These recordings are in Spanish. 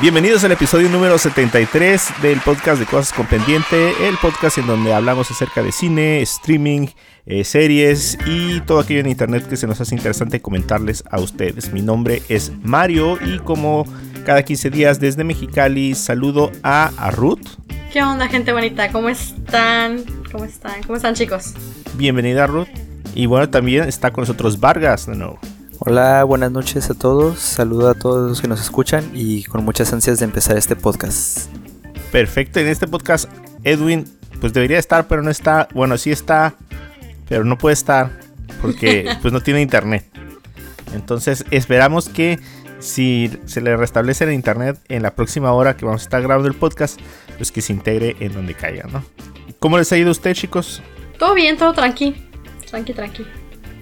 Bienvenidos al episodio número 73 del podcast de Cosas con Pendiente, el podcast en donde hablamos acerca de cine, streaming, eh, series y todo aquello en internet que se nos hace interesante comentarles a ustedes. Mi nombre es Mario y como cada 15 días desde Mexicali saludo a, a Ruth. ¿Qué onda, gente bonita? ¿Cómo están? ¿Cómo están? ¿Cómo están, chicos? Bienvenida Ruth. Y bueno, también está con nosotros Vargas de nuevo. Hola, buenas noches a todos. Saludo a todos los que nos escuchan y con muchas ansias de empezar este podcast. Perfecto, en este podcast Edwin pues debería estar, pero no está. Bueno, sí está, pero no puede estar porque pues no tiene internet. Entonces esperamos que si se le restablece el internet en la próxima hora que vamos a estar grabando el podcast, pues que se integre en donde caiga, ¿no? ¿Cómo les ha ido a usted, chicos? Todo bien, todo tranqui. Tranqui, tranqui.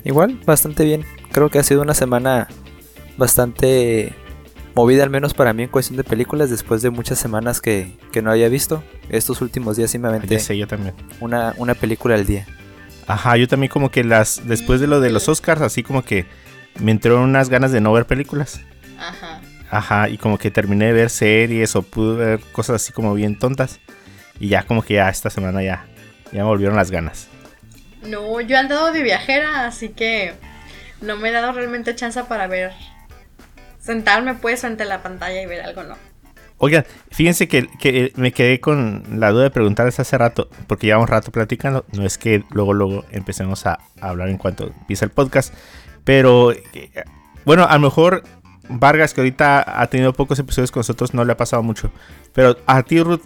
Igual, bastante bien. Creo que ha sido una semana bastante movida, al menos para mí, en cuestión de películas, después de muchas semanas que, que no había visto. Estos últimos días sí me aventé sé, yo también. una, una película al día. Ajá, yo también como que las después de lo de los Oscars, así como que me entraron unas ganas de no ver películas. Ajá. Ajá, y como que terminé de ver series o pude ver cosas así como bien tontas. Y ya como que ya esta semana ya, ya me volvieron las ganas. No, yo he andado de viajera, así que no me he dado realmente chance para ver. Sentarme pues frente a la pantalla y ver algo, no. Oigan, fíjense que, que me quedé con la duda de preguntarles hace rato, porque llevamos rato platicando. No es que luego, luego empecemos a, a hablar en cuanto empieza el podcast. Pero, eh, bueno, a lo mejor Vargas, que ahorita ha tenido pocos episodios con nosotros, no le ha pasado mucho. Pero a ti, Ruth,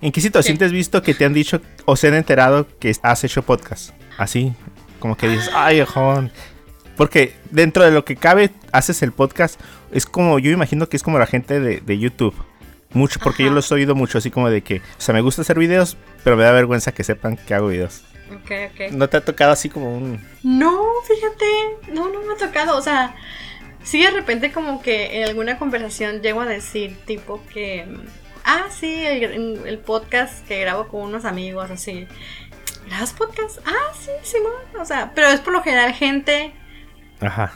¿en qué situación ¿Qué? te has visto que te han dicho o se han enterado que has hecho podcast? Así, como que dices, ay, joven. Porque dentro de lo que cabe, haces el podcast. Es como, yo imagino que es como la gente de, de YouTube. Mucho, porque yo los he oído mucho, así como de que, o sea, me gusta hacer videos, pero me da vergüenza que sepan que hago videos. Ok, ok. ¿No te ha tocado así como un... No, fíjate, no, no me ha tocado, o sea, sí de repente como que en alguna conversación llego a decir tipo que, mm, ah, sí, el, el podcast que grabo con unos amigos, así, ¿grabas podcast? Ah, sí, Simón, o sea, pero es por lo general gente Ajá.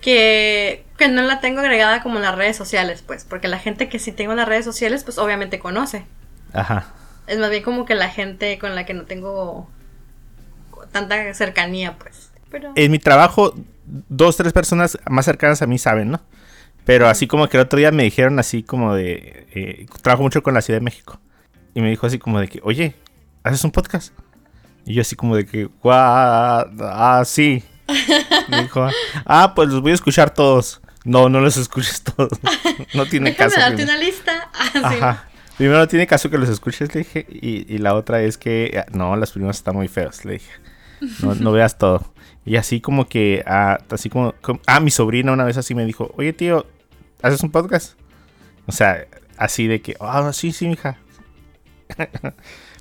que, que no la tengo agregada como en las redes sociales, pues, porque la gente que sí tengo en las redes sociales, pues obviamente conoce. Ajá. Es más bien como que la gente con la que no tengo tanta cercanía, pues. Pero... En mi trabajo, dos, tres personas más cercanas a mí saben, ¿no? Pero así como que el otro día me dijeron así como de... eh, trabajo mucho con la Ciudad de México. Y me dijo así como de que, oye, ¿haces un podcast? Y yo así como de que, guau, ah, sí. Me dijo, ah, pues los voy a escuchar todos. No, no los escuches todos. No tiene Déjame caso. darte primero. una lista. Ah, sí. Ajá. Primero no tiene caso que los escuches, le dije. Y, y la otra es que, ah, no, las primeras están muy feas, le dije. No, no veas todo. Y así como que, ah, así como, como- ah, mi sobrina una vez así me dijo, oye tío, ¿haces un podcast? O sea, así de que, ah, sí, sí, mija.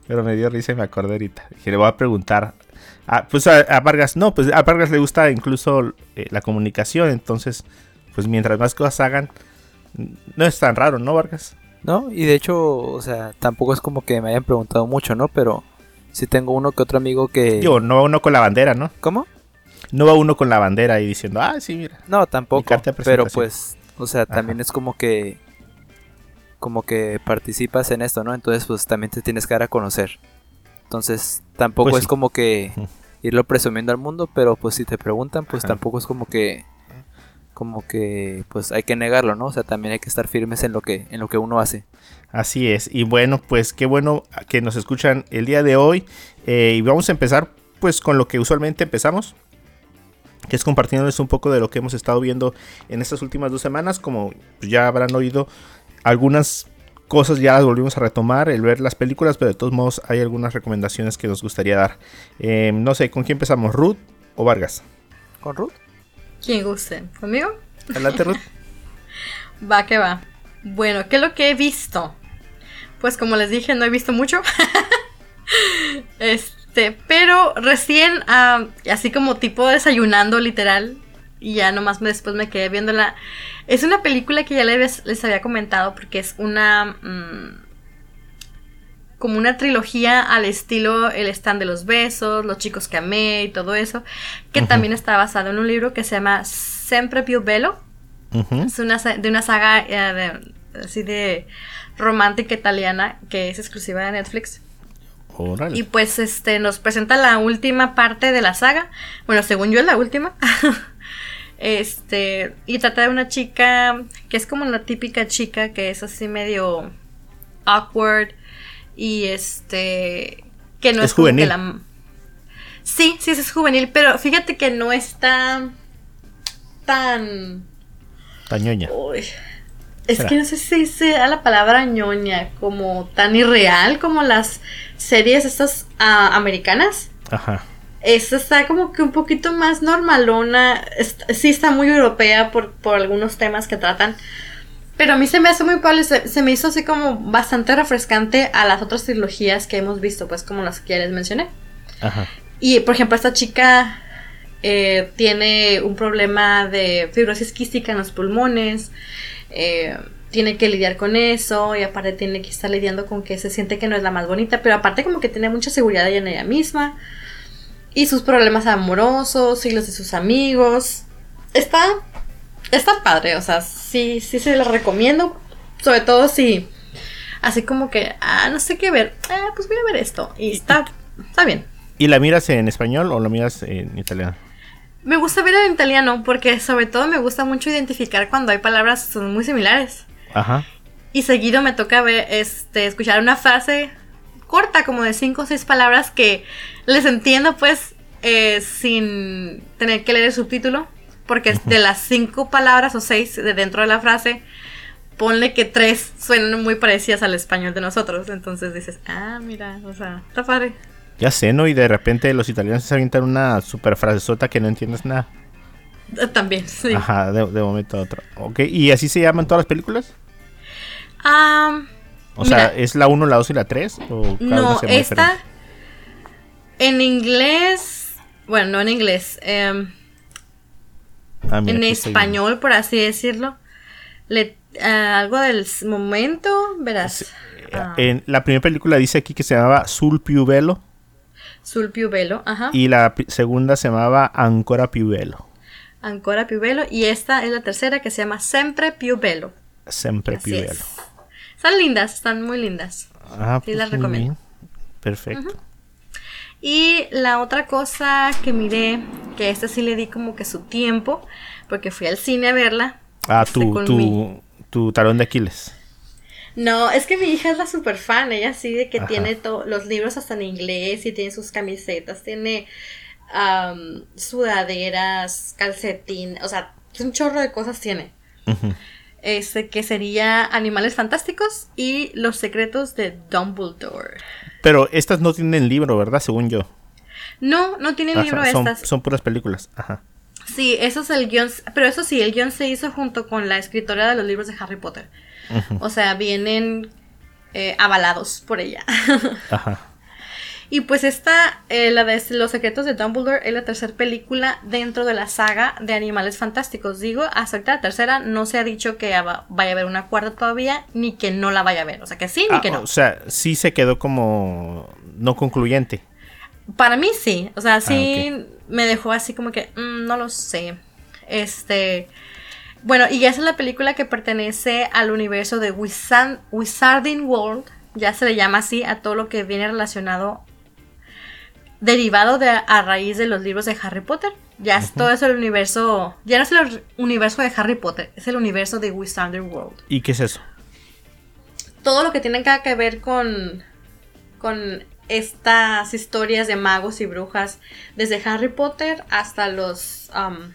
Pero me dio risa y me acordé ahorita. Dije, le voy a preguntar. Ah, pues a, a Vargas, no, pues a Vargas le gusta incluso eh, la comunicación. Entonces, pues mientras más cosas hagan, no es tan raro, ¿no, Vargas? ¿No? Y de hecho, o sea, tampoco es como que me hayan preguntado mucho, ¿no? Pero sí tengo uno que otro amigo que... Digo, no uno con la bandera, ¿no? ¿Cómo? No va uno con la bandera y diciendo, ah, sí, mira. No, tampoco. Pero pues, o sea, también es como que... Como que participas en esto, ¿no? Entonces, pues también te tienes que dar a conocer. Entonces, tampoco Pues es sí. como que irlo presumiendo al mundo, pero pues si te preguntan, pues Ajá. tampoco es como que como que pues hay que negarlo, ¿no? O sea, también hay que estar firmes en lo que en lo que uno hace. Así es. Y bueno, pues qué bueno que nos escuchan el día de hoy. Eh, y vamos a empezar pues con lo que usualmente empezamos. Que es compartiéndoles un poco de lo que hemos estado viendo en estas últimas dos semanas. Como ya habrán oído, algunas cosas ya las volvimos a retomar, el ver las películas, pero de todos modos hay algunas recomendaciones que nos gustaría dar. Eh, no sé, ¿con quién empezamos? ¿Ruth o Vargas? ¿Con Ruth? Quien guste. ¿Conmigo? Adelante, Ruth. Va que va. Bueno, ¿qué es lo que he visto? Pues como les dije, no he visto mucho. este, pero recién, ah, así como tipo desayunando literal, y ya nomás después me quedé viéndola. Es una película que ya les, les había comentado porque es una... mm, como una trilogía al estilo El stand de los besos, Los chicos que amé y todo eso, que también está basado en un libro que se llama Sempre più bello. Es una, de una saga eh, de- así de romántica italiana que es exclusiva de Netflix. Y pues este nos presenta la última parte de la saga. Bueno, según yo es la última. este, y trata de una chica que es como la típica chica que es así medio awkward y este que no Es es, como que juvenil. la Sí, sí es juvenil, pero fíjate que no está tan. Uy, es que no sé si sea la palabra ñoña como tan irreal como las series estas ah, americanas. Ajá. Esta está como que un poquito más normalona. sí está muy europea por, por algunos temas que tratan. Pero a mí se me hace muy padre, se, se me hizo así como bastante refrescante a las otras trilogías que hemos visto, pues como las que ya les mencioné. Ajá. Y por ejemplo, esta chica eh, tiene un problema de fibrosis quística en los pulmones. Eh, tiene que lidiar con eso. Y aparte tiene que estar lidiando con que se siente que no es la más bonita. Pero aparte como que tiene mucha seguridad en ella misma. Y sus problemas amorosos y los de sus amigos. Está. Está padre. O sea, sí, sí se lo recomiendo. Sobre todo si. Así como que, ah, no sé qué ver. Ah, pues voy a ver esto. Y está, está bien. ¿Y la miras en español o la miras en italiano? Me gusta ver en italiano porque sobre todo me gusta mucho identificar cuando hay palabras que son muy similares. Ajá. Y seguido me toca ver, este, escuchar una frase corta, como de cinco o seis palabras que les entiendo pues eh, sin tener que leer el subtítulo. Porque de las cinco palabras o seis de dentro de la frase, ponle que tres suenan muy parecidas al español de nosotros. Entonces dices, ah, mira, o sea, está padre. Ya sé, ¿no? Y de repente los italianos se avientan una super frasezota que no entiendes nada. Eh, También, sí. Ajá, de, de momento a otro. Ok, ¿y así se llaman todas las películas? O sea, Mira. ¿es la 1, la 2 y la 3? ¿O cada una No, esta diferente? en inglés, bueno, no en inglés, em, Ah, mira, en español, por así decirlo. Le, ah, algo del momento, verás. Ah, En la primera película dice aquí que se llamaba Sul più bello Sul più bello, ajá. y la segunda se llamaba Ancora più bello. Ancora più bello. Y esta es la tercera que se llama Sempre più bello. Sempre Así es. Están lindas, están muy lindas. Ah, Sí, pues las recomiendo. Perfecto. Y la otra cosa que miré, que esta sí le di como que su tiempo, porque fui al cine a verla. Ah, este, tu, tu, mi- tu talón de Aquiles. No, es que mi hija es la super fan, ella sí de que Ajá. tiene los libros hasta en inglés y tiene sus camisetas, tiene am, sudaderas, calcetín, o sea, un chorro de cosas tiene. Este que sería Animales Fantásticos y Los Secretos de Dumbledore. Pero estas no tienen libro, ¿verdad? Según yo. No, no tienen Ajá, libro son, estas. son puras películas. Ajá. Sí, eso es el guion, pero eso sí, el guion se hizo junto con la escritora de los libros de Harry Potter. O sea, vienen eh, avalados por ella. Ajá. Y pues esta, eh, la de Los secretos de Dumbledore, es la tercera película dentro de la saga de Animales Fantásticos. Digo, hasta ahorita la tercera no se ha dicho que va- vaya a haber una cuarta todavía, ni que no la vaya a ver. O sea, que sí, ni Ah, que no. O sea, sí se quedó como no concluyente. Para mí sí, o sea, sí Ah, me dejó así como que, mm, no lo sé. Este, bueno, y esa es la película que pertenece al universo de Wizard, Wizarding World, ya se le llama así a todo lo que viene relacionado, derivado de a raíz de los libros de Harry Potter. Ya es todo eso el universo, ya no es el universo de Harry Potter, es el universo de Wizarding World ¿Y qué es eso? todo lo que tiene que ver con, con estas historias de magos y brujas, desde Harry Potter hasta los, um,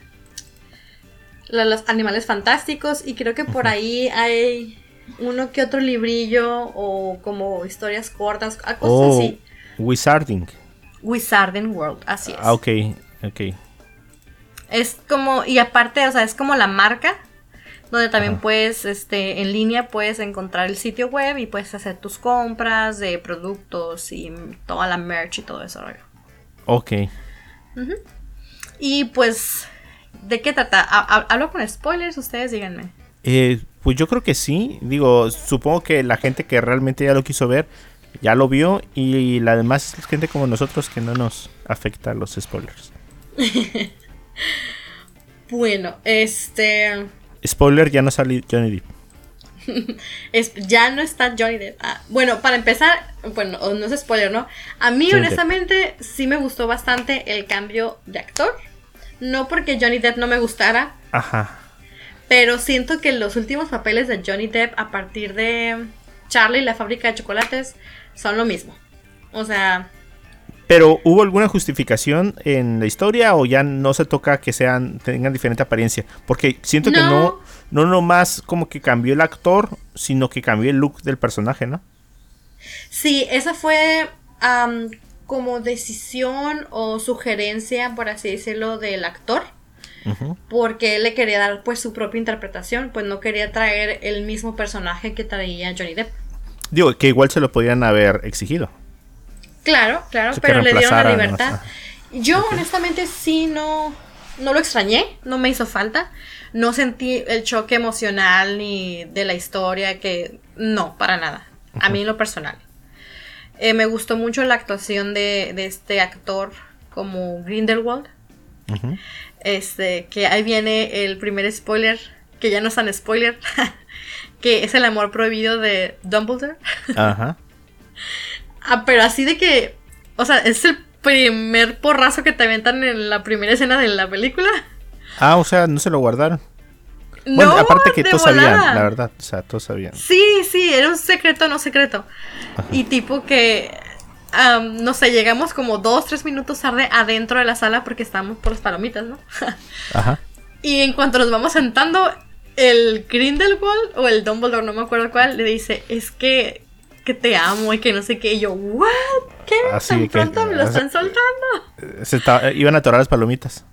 los animales fantásticos, y creo que por ahí hay uno que otro librillo o como historias cortas, cosas Oh, así. Wizarding. Wizarding World, así es. Ah, ok, ok. Es como, y aparte, o sea, es como la marca, donde también Ajá. puedes, este, en línea puedes encontrar el sitio web y puedes hacer tus compras de productos y toda la merch y todo eso. Ok. Y pues, ¿de qué trata? Ha- ha- ¿Hablo con spoilers? Ustedes díganme. Eh, pues yo creo que sí. Digo, supongo que la gente que realmente ya lo quiso ver ya lo vio y la demás gente como nosotros que no nos afecta los spoilers. Bueno, este. Spoiler, ya no sale Johnny Depp. es- ya no está Johnny Depp. Ah, bueno, para empezar, bueno, no es spoiler, ¿no? A mí, Johnny honestamente, sí me gustó bastante el cambio de actor. No porque Johnny Depp no me gustara, Ajá. pero siento que los últimos papeles de Johnny Depp a partir de Charlie y la fábrica de chocolates son lo mismo. O sea, Pero ¿hubo alguna justificación en la historia o ya no se toca que sean tengan diferente apariencia? Porque siento que no No. no nomás como que cambió el actor, sino que cambió el look del personaje, ¿no? Sí, esa fue como decisión o sugerencia, por así decirlo, del actor. Porque él le quería dar pues su propia interpretación, pues no quería traer el mismo personaje que traía Johnny Depp. Digo, que igual se lo podían haber exigido. Claro, claro, pero le dieron la libertad. Yo honestamente sí no, no lo extrañé, no me hizo falta. No sentí el choque emocional ni de la historia que... No, para nada. A mí en lo personal. Eh, me gustó mucho la actuación de, de este actor como Grindelwald. Ujú. Este, que ahí viene el primer spoiler, que ya no es tan spoiler, que es el amor prohibido de Dumbledore. Ajá. Ah, pero así de que, o sea, es el primer porrazo que te aventan en la primera escena de la película. Ah, o sea, no se lo guardaron. No, Bueno, aparte que todos sabían, la verdad. O sea, todos sabían. Sí, sí, era un secreto no secreto. Y tipo que, am, no sé, llegamos como dos, tres minutos tarde adentro de la sala porque estábamos por las palomitas, ¿no? Ajá. Y en cuanto nos vamos sentando, el Grindelwald o el Dumbledore, no me acuerdo cuál, le dice, es que, que te amo y que no sé qué. Y yo, ¿what? ¿Qué? Así ¿Tan que- pronto me lo están soltando? Se estaba- iban a atorar las palomitas.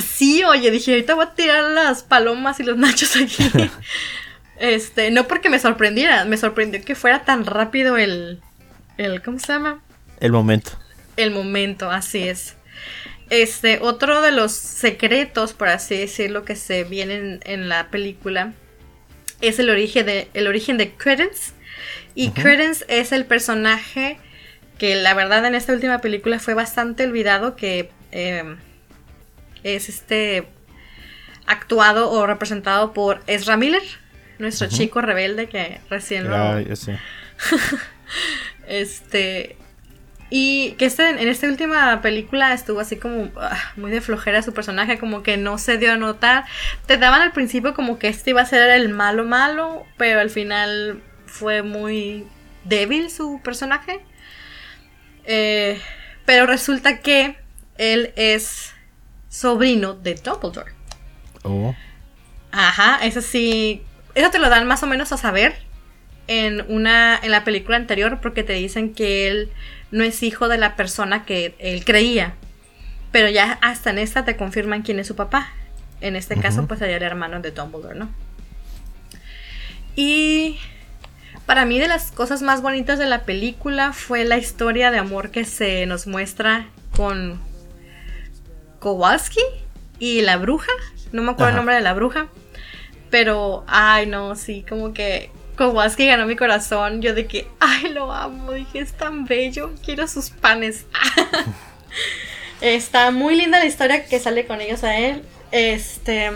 Sí, oye, dije, ahorita voy a tirar las palomas y los nachos aquí. este, no porque me sorprendiera, me sorprendió que fuera tan rápido el, el, ¿cómo se llama? El momento. El momento, así es. Este, otro de los secretos, por así decirlo, que se vienen en la película es el origen de, el origen de Credence. Y Credence es el personaje que la verdad en esta última película fue bastante olvidado, que eh, es este actuado o representado por Ezra Miller, nuestro chico rebelde que recién lo, este. Y que este, en esta última película estuvo así como ah, muy de flojera su personaje, como que no se dio a notar. Te daban al principio como que este iba a ser el malo malo, pero al final fue muy débil su personaje. Eh, pero resulta que él es sobrino de Dumbledore. Oh. Ajá, eso sí. Eso te lo dan más o menos a saber en una. en la película anterior. Porque te dicen que él no es hijo de la persona que él creía. Pero ya hasta en esta te confirman quién es su papá. En este caso, pues sería el hermano de Dumbledore, ¿no? Y para mí de las cosas más bonitas de la película fue la historia de amor que se nos muestra con Kowalski y la bruja. No me acuerdo el nombre de la bruja. Pero, ay, no, sí, como que Kowalski ganó mi corazón. Yo de que, ay, lo amo. Dije, es tan bello. Quiero sus panes. Está muy linda la historia que sale con ellos a él. Este.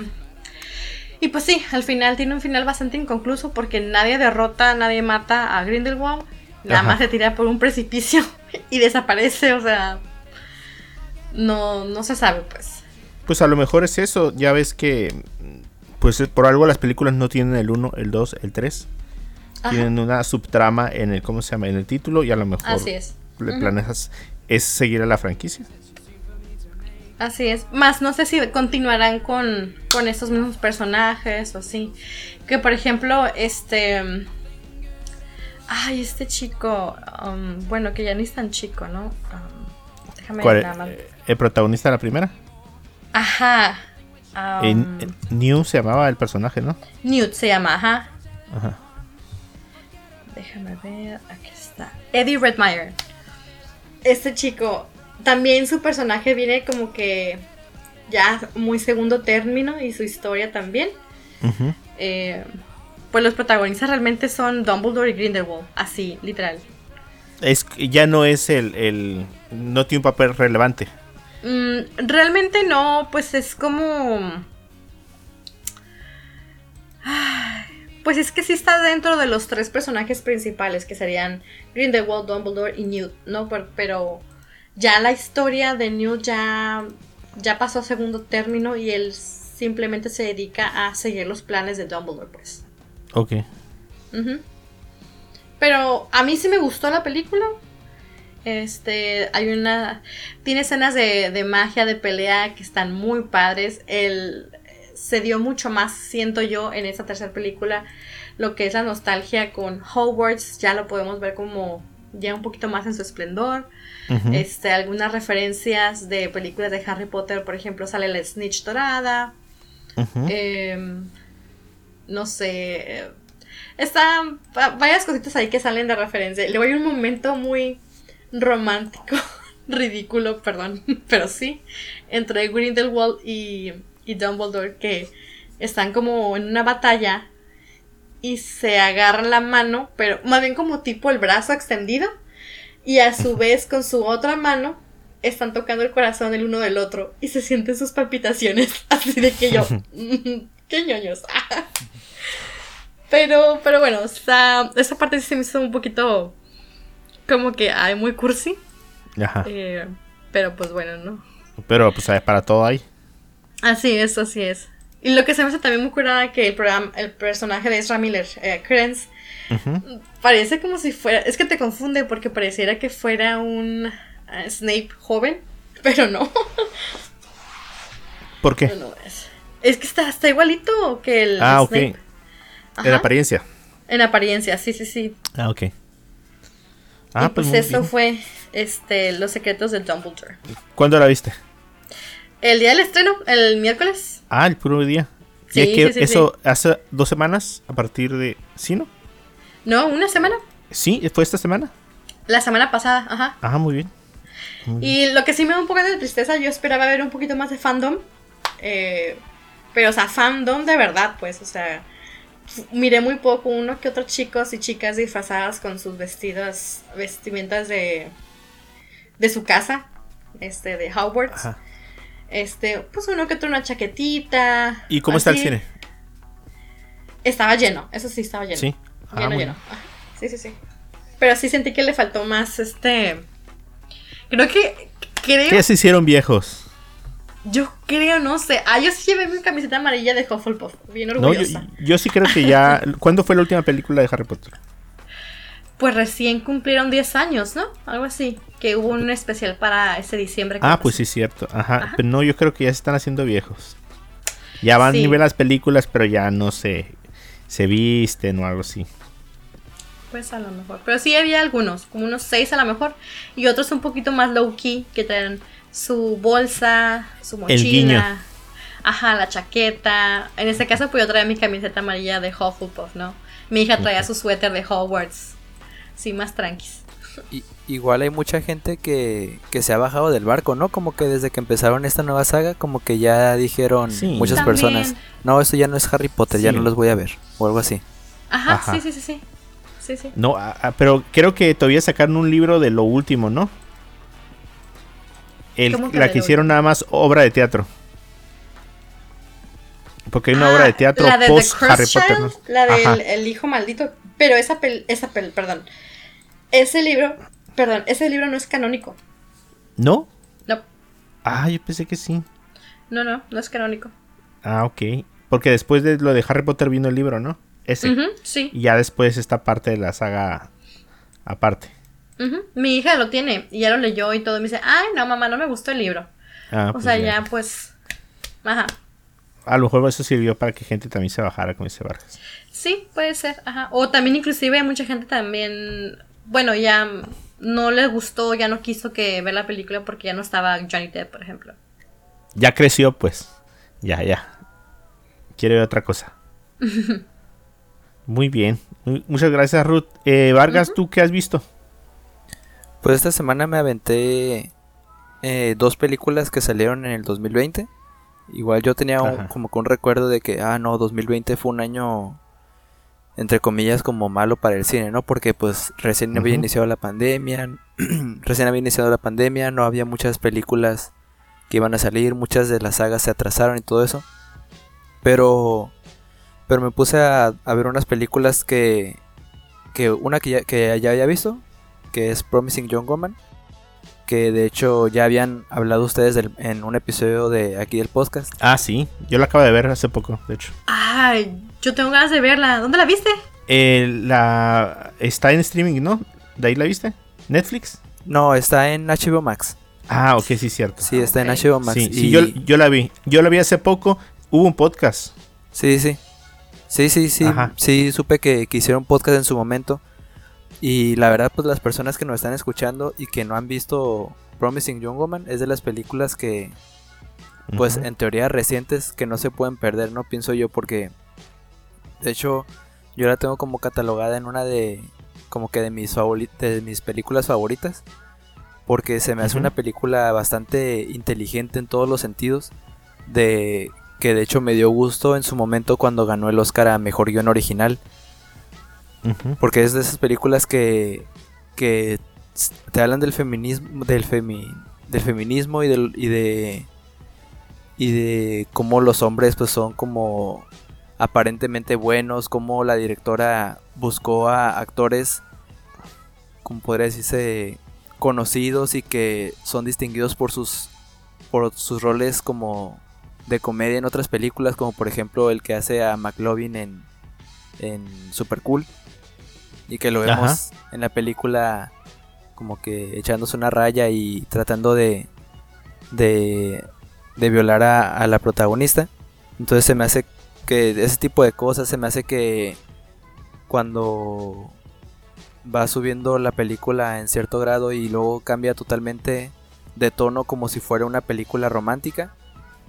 Y pues sí, al final tiene un final bastante inconcluso porque nadie derrota, nadie mata a Grindelwald. Nada Ajá. más se tira por un precipicio y desaparece, o sea. No, no se sabe, pues. Pues a lo mejor es eso. Ya ves que. Pues por algo las películas no tienen el 1, el 2, el 3. Ajá. Tienen una subtrama en el. ¿Cómo se llama? En el título. Y a lo mejor. Así es. Le Ujú. planeas. Es seguir a la franquicia. Así es. Más no sé si continuarán con, con estos mismos personajes o sí. Que por ejemplo, este. Ay, este chico. um, bueno, que ya ni es tan chico, ¿no? Um, déjame ¿Cuál- nada más. eh, ¿El protagonista de la primera? Ajá. Um, eh, New se llamaba el personaje, ¿no? Newt se llama, ajá. Ajá. Déjame ver, aquí está. Eddie Redmayne. Este chico, también su personaje viene como que ya muy segundo término y su historia también. Eh, pues los protagonistas realmente son Dumbledore y Grindelwald, así, literal. Es, ya no es el, el. No tiene un papel relevante. Mm, realmente no, pues es como. Pues es que sí está dentro de los tres personajes principales, que serían Grindelwald, Dumbledore y Newt, ¿no? Pero, ya la historia de Newt ya, ya pasó a segundo término y él simplemente se dedica a seguir los planes de Dumbledore, pues. Ok. Ujú. Pero a mí sí me gustó la película. Este, hay una. Tiene escenas de, de magia, de pelea que están muy padres. El, se dio mucho más, siento yo, en esta tercera película. Lo que es la nostalgia con Hogwarts. Ya lo podemos ver como ya un poquito más en su esplendor. Este, algunas referencias de películas de Harry Potter, por ejemplo, sale la Snitch Dorada. Em, no sé. eh, Están va- varias cositas ahí que salen de referencia. Luego hay un momento muy romántico, ridículo, perdón, pero sí, entre Grindelwald y, y Dumbledore que están como en una batalla y se agarran la mano, pero más bien como tipo el brazo extendido y a su vez con su otra mano están tocando el corazón el uno del otro y se sienten sus palpitaciones así de que yo mm, qué ñoños pero pero bueno o sea, esa parte sí se me hizo un poquito como que ay muy cursi Ajá. eh, pero pues bueno no Pero pues eh, para todo hay. así es así es y lo que se me hace también muy curada que el programa el personaje de Ezra Miller eh, Ujú. Parece como si fuera. Es que te confunde porque pareciera que fuera un eh, Snape joven, pero no. ¿Por qué? No es. Es que está, está igualito que el Ah, ok. Snape. En Ajá, apariencia. En apariencia, sí, sí, sí. Ah, ok. Y Ah, pues, pues, eso bien. fue este Los secretos de Dumbledore. ¿Cuándo la viste? El día del estreno, el miércoles. Ah, el puro día. Sí, Ya que sí, sí, eso hace dos semanas a partir de. ¿Sí, no? No, una semana. Sí, fue esta semana. La semana pasada, ajá. Ah, muy bien. Y lo que sí me da un poco de tristeza, yo esperaba ver un poquito más de fandom. eh, pero, o sea, fandom de verdad, pues, o sea, miré muy poco, uno que otros chicos y chicas disfrazadas con sus vestidos, vestimentas de, de su casa, este, de Hogwarts. Ajá. Este, pues uno que otro una chaquetita. ¿Y cómo está el cine? Estaba lleno, eso sí estaba lleno. Sí. Ah, Lleno, muy lleno. Sí, sí, sí. Pero sí sentí que le faltó más, este... Creo que... Creo... ¿Qué se hicieron viejos? Yo creo, no sé. Ah, yo sí llevé mi camiseta amarilla de Hufflepuff. Bien No, yo, orgullosa. yo sí creo que ya. ¿Cuándo fue la última película de Harry Potter? Pues recién cumplieron 10 años, ¿no? Algo así. Que hubo un especial para ese diciembre. que Ah, pasó. pues sí, cierto. Ajá. Ajá. Pero no, yo creo que ya se están haciendo viejos. Ya van Sí. y ven las películas, pero ya no se, se visten o algo así. Pues a lo mejor. Pero sí había algunos, como unos 6 a lo mejor. Y otros un poquito más low key, que traen su bolsa, su El guiño. mochila. Ajá, la chaqueta. En este caso, pues yo traía mi camiseta amarilla de Hufflepuff, ¿no? Mi hija traía su suéter de Hogwarts. Sí, más tranquis. I- igual hay mucha gente que, que se ha bajado del barco, ¿no? Como que desde que empezaron esta nueva saga, como que ya dijeron Sí. muchas También. personas, no, esto ya no es Harry Potter, ya no los voy a ver, o algo así. Ajá, Ajá. sí, sí, sí, sí. Sí, sí. No, ah, ah, pero creo que todavía sacaron un libro de lo último, ¿no? El- ¿Cómo que la de que hicieron nada más obra de teatro. Porque hay una Ah, obra de teatro la de The post Cursed Harry Potter, Child, ¿no? La del Ajá. el hijo maldito. Pero esa pel, esa pel, perdón. Ese libro, perdón, ese libro no es canónico. ¿No? No, Ah, yo pensé que sí. no, no, no es canónico. Ah, ok. Porque después de lo de Harry Potter vino el libro, ¿no? Ese. Sí. Y ya después esta parte de la saga aparte. Ujú. Mi hija lo tiene y ya lo leyó y todo. Y me dice, ay, no, mamá, no me gustó el libro. Ah, o pues sea, ya. ya pues. Ajá. A lo mejor eso sirvió para que gente también se bajara, como dice Vargas. Sí, puede ser. Ajá. O también, inclusive, mucha gente también. Bueno, ya no le gustó, ya no quiso que ver la película porque ya no estaba Johnny Depp, por ejemplo. Ya creció, pues. Ya, ya. Quiere ver otra cosa. Muy bien. Mu- Muchas gracias, Ruth. Eh, Vargas, ¿tú qué has visto? Pues esta semana me aventé eh, dos películas que salieron en el 2020. Igual yo tenía un- como que un recuerdo de que, ah, no, 2020 fue un año entre comillas, como malo para el cine, ¿no? Porque pues recién había iniciado la pandemia, recién había iniciado la pandemia, no había muchas películas que iban a salir, muchas de las sagas se atrasaron y todo eso. Pero, pero me puse a, a ver unas películas que, que una que ya, que ya había visto, que es Promising Young Woman, que de hecho ya habían hablado ustedes del- en un episodio de aquí del podcast. Ah, sí. Yo la acabo de ver hace poco, de hecho. Ay, yo tengo ganas de verla. ¿Dónde la viste? Eh, la está en streaming, ¿no? ¿De ahí la viste? ¿Netflix? No, está en HBO Max. Ah, ok, sí, cierto. Sí, está en. HBO Max. Sí, y- sí, yo, yo la vi. Yo la vi hace poco. Hubo un podcast. Sí, sí. Sí, sí, sí. Ajá. Sí, supe que, que hicieron podcast en su momento. Y la verdad, pues las personas que nos están escuchando y que no han visto Promising Young Woman es de las películas que, pues en teoría recientes, que no se pueden perder, ¿no? Pienso yo, porque de hecho yo la tengo como catalogada en una de, como que de mis, favori- de mis películas favoritas. Porque se me hace una película bastante inteligente en todos los sentidos. De que de hecho me dio gusto en su momento cuando ganó el Oscar a Mejor Guión Original. Porque es de esas películas que, que te hablan del feminismo, del, femi- del feminismo y, del, y de y de cómo los hombres pues son como aparentemente buenos, cómo la directora buscó a actores, como podría decirse, conocidos y que son distinguidos por sus por sus roles como de comedia en otras películas, como por ejemplo el que hace a McLovin en, en Super Cool y que lo Ajá. vemos en la película como que echándose una raya y tratando de de, de violar a, a la protagonista. Entonces se me hace que ese tipo de cosas se me hace que cuando va subiendo la película en cierto grado y luego cambia totalmente de tono como si fuera una película romántica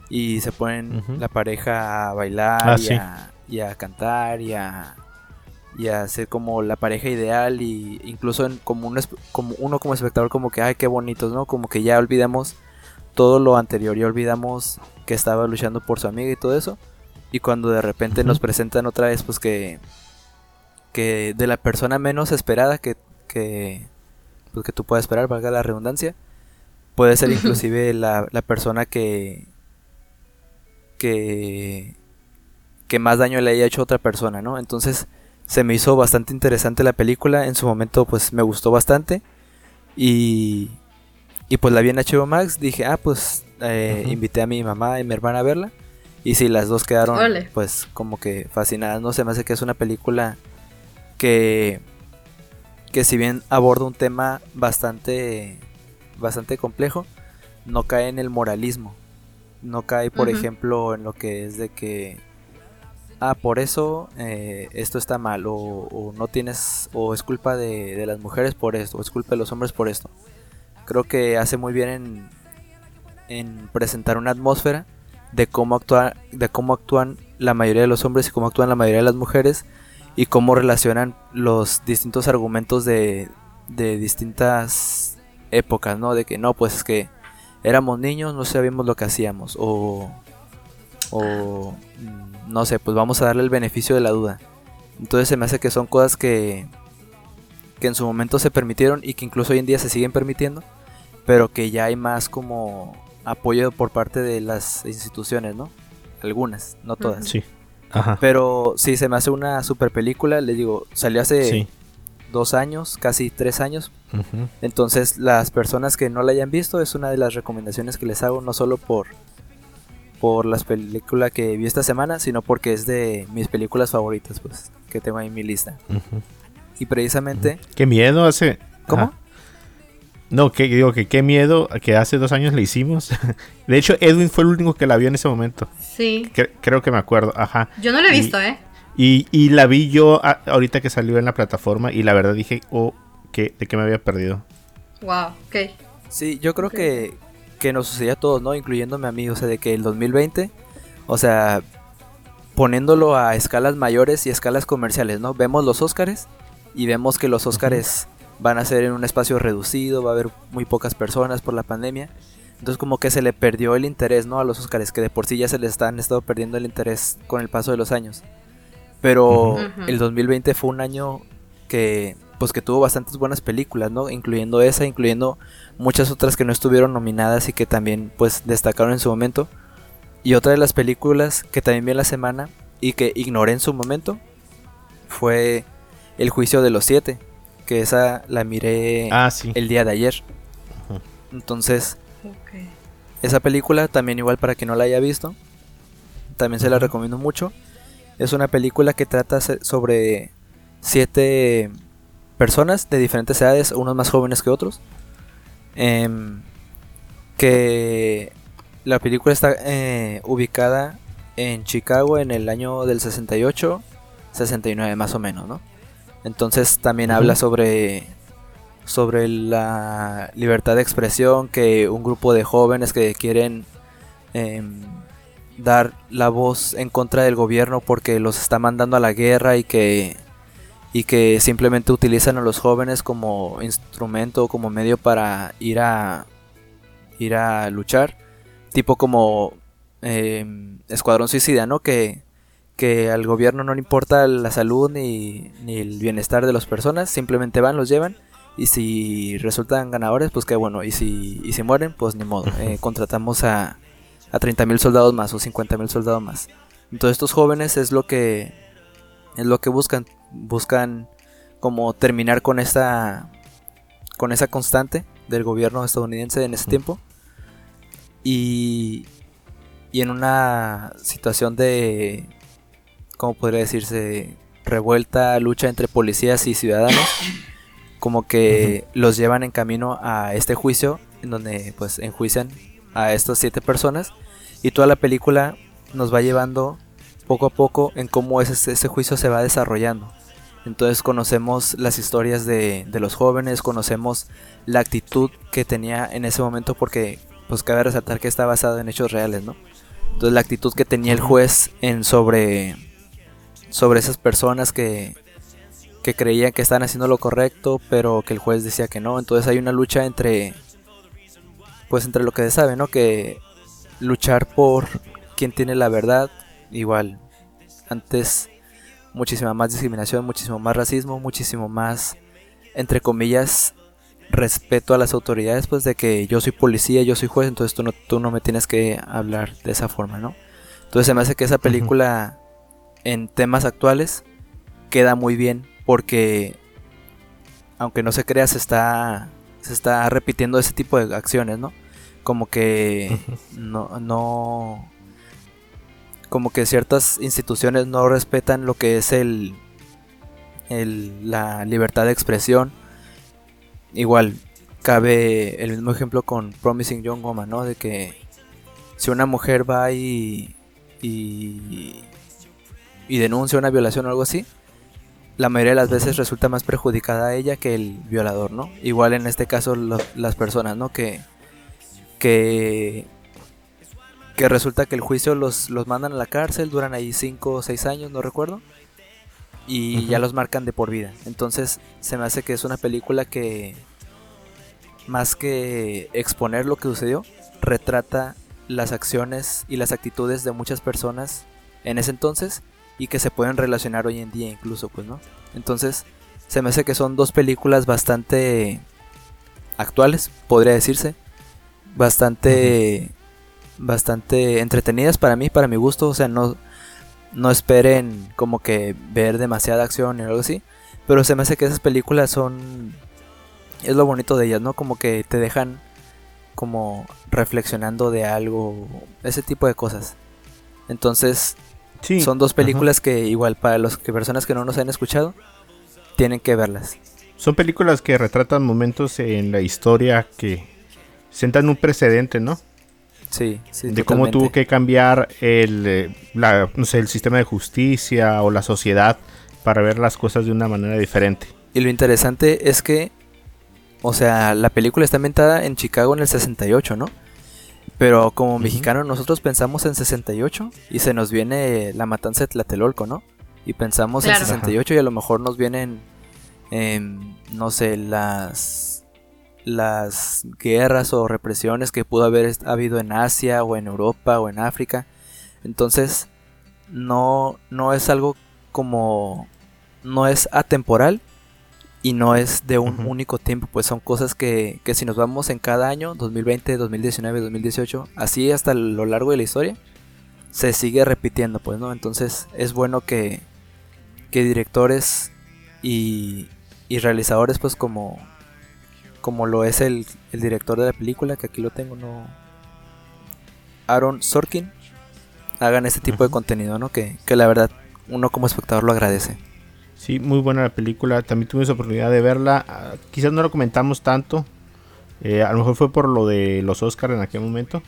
y se ponen la pareja a bailar Ah, y, sí. a, y a cantar y a, y a ser como la pareja ideal y incluso en- como, un, como uno como espectador como que ay qué bonitos no como que ya olvidamos todo lo anterior y olvidamos que estaba luchando por su amiga y todo eso. Y cuando de repente nos presentan otra vez pues que que de la persona menos esperada que que pues, que tú puedas esperar valga la redundancia puede ser inclusive la, la persona que que que más daño le haya hecho a otra persona no entonces se me hizo bastante interesante la película en su momento pues me gustó bastante. Y y pues la vi en HBO Max dije ah pues eh, invité a mi mamá y mi hermana a verla y sí las dos quedaron pues como que fascinadas no se me hace que es una película que que si bien aborda un tema bastante bastante complejo no cae en el moralismo. No cae por ejemplo en lo que es de que ah por eso eh, esto está mal o, no tienes o es culpa de, de las mujeres por esto o es culpa de los hombres por esto creo que hace muy bien en, en presentar una atmósfera de cómo actúa, de cómo actúan la mayoría de los hombres y cómo actúan la mayoría de las mujeres y cómo relacionan los distintos argumentos de, de distintas épocas, ¿no? De que no, pues es que éramos niños, no sabíamos lo que hacíamos o o mm, no sé, pues vamos a darle el beneficio de la duda. Entonces se me hace que son cosas que que en su momento se permitieron y que incluso hoy en día se siguen permitiendo, pero que ya hay más como apoyo por parte de las instituciones, ¿no? Algunas, no todas. Sí. Ajá. Pero sí, se me hace una super película, les digo, salió hace Sí. dos años, casi tres años. Entonces, las personas que no la hayan visto, es una de las recomendaciones que les hago, no solo por por las películas que vi esta semana, sino porque es de mis películas favoritas, pues, que tengo ahí en mi lista. Y precisamente, Qué miedo hace. ¿cómo? Ajá. No, que digo que qué miedo que hace dos años le hicimos. De hecho, Edwin fue el único que la vio en ese momento. Sí. Cre- creo que me acuerdo. Ajá. Yo no la he Y- visto, ¿eh? Y, y la vi yo a- ahorita que salió en la plataforma y la verdad dije, oh, que, de que me había perdido. Wow, ok. Sí, yo creo que, que nos sucedía a todos, ¿no? Incluyéndome a mí, o sea, de que el 2020, o sea, poniéndolo a escalas mayores y escalas comerciales, ¿no? Vemos los Óscares y vemos que los Óscares van a ser en un espacio reducido, va a haber muy pocas personas por la pandemia. Entonces como que se le perdió el interés, ¿no? A los Óscares, que de por sí ya se les están estado perdiendo el interés con el paso de los años. Pero el 2020 fue un año que pues que tuvo bastantes buenas películas, ¿no? Incluyendo esa, incluyendo muchas otras que no estuvieron nominadas y que también pues destacaron en su momento. Y otra de las películas que también vi en la semana y que ignoré en su momento fue El juicio de los siete, que esa la miré Ah, sí. el día de ayer. Entonces, Ok. esa película también igual para quien no la haya visto, también se la recomiendo mucho. Es una película que trata sobre siete personas de diferentes edades, unos más jóvenes que otros. Em, que la película está eh, ubicada en Chicago en el año del 68, 69 más o menos, ¿no? Entonces también habla sobre sobre la libertad de expresión que un grupo de jóvenes que quieren em, dar la voz en contra del gobierno porque los está mandando a la guerra y que y que simplemente utilizan a los jóvenes como instrumento como medio para ir a ir a luchar tipo como em, escuadrón suicida no que que al gobierno no le importa la salud ni, ni el bienestar de las personas simplemente van los llevan y si resultan ganadores pues qué bueno y si y si mueren pues ni modo Eh, contratamos a a 30 mil soldados más o 50 mil soldados más. Entonces estos jóvenes es lo que es lo que buscan buscan como terminar con esta con esa constante del gobierno estadounidense en ese tiempo. Y y en una situación de cómo podría decirse revuelta lucha entre policías y ciudadanos como que los llevan en camino a este juicio en donde pues enjuician a estas siete personas. Y toda la película nos va llevando poco a poco en cómo ese, ese juicio se va desarrollando. Entonces conocemos las historias de, de los jóvenes, conocemos la actitud que tenía en ese momento porque pues cabe resaltar que está basado en hechos reales, ¿no? Entonces la actitud que tenía el juez en sobre sobre esas personas que que creían que estaban haciendo lo correcto, pero que el juez decía que no. Entonces hay una lucha entre pues entre lo que se sabe, ¿no? Que luchar por quien tiene la verdad, igual antes muchísima más discriminación, muchísimo más racismo, muchísimo más entre comillas respeto a las autoridades, pues de que yo soy policía, yo soy juez, entonces tú no, tú no me tienes que hablar de esa forma, ¿no? Entonces se me hace que esa película en temas actuales queda muy bien porque aunque no se crea se está se está repitiendo ese tipo de acciones, ¿no? Como que no no como que ciertas instituciones no respetan lo que es el, el la libertad de expresión. Igual cabe el mismo ejemplo con Promising Young Woman, ¿no? De que si una mujer va y y, y denuncia una violación o algo así, la mayoría de las veces resulta más perjudicada a ella que el violador, ¿no? Igual en este caso las personas, ¿no? Que que que resulta que el juicio los, los mandan a la cárcel, duran ahí 5 o 6 años, no recuerdo, y ya los marcan de por vida. Entonces se me hace que es una película que, más que exponer lo que sucedió, retrata las acciones y las actitudes de muchas personas en ese entonces y que se pueden relacionar hoy en día incluso, pues, ¿no? Entonces se me hace que son dos películas bastante actuales, podría decirse, bastante bastante entretenidas para mí, para mi gusto, o sea, no no esperen como que ver demasiada acción o algo así, pero se me hace que esas películas son es lo bonito de ellas, ¿no? Como que te dejan como reflexionando de algo, ese tipo de cosas. Entonces, Sí. son dos Ajá. películas que igual para las que personas que no nos han escuchado tienen que verlas. Son películas que retratan momentos en la historia que sentan un precedente, ¿no? Sí, sí. de cómo tuvo que cambiar el, eh, la- no sé, el sistema de justicia o la sociedad para ver las cosas de una manera diferente. Y lo interesante es que, o sea, la película está ambientada en Chicago en el 68, ¿no? Pero como Ujú. mexicanos nosotros pensamos en 68 y se nos viene la matanza de Tlatelolco, ¿no? Y pensamos Claro. en 68 y a lo mejor nos vienen, em, no sé, las las guerras o represiones que pudo haber habido en Asia o en Europa o en África. Entonces, no, no es algo como no es atemporal y no es de un único tiempo, pues son cosas que, que si nos vamos en cada año, 2020, 2019, 2018, así hasta lo largo de la historia, se sigue repitiendo, pues, ¿no? Entonces es bueno que, que directores y, y realizadores, pues como, como lo es el, el director de la película, que aquí lo tengo, ¿no? Aaron Sorkin, hagan este tipo de contenido, ¿no? Que, que la verdad uno como espectador lo agradece. Sí, muy buena la película. También tuvimos oportunidad de verla. Ah, quizás no lo comentamos tanto. Eh, a lo mejor fue por lo de los Oscars en aquel momento.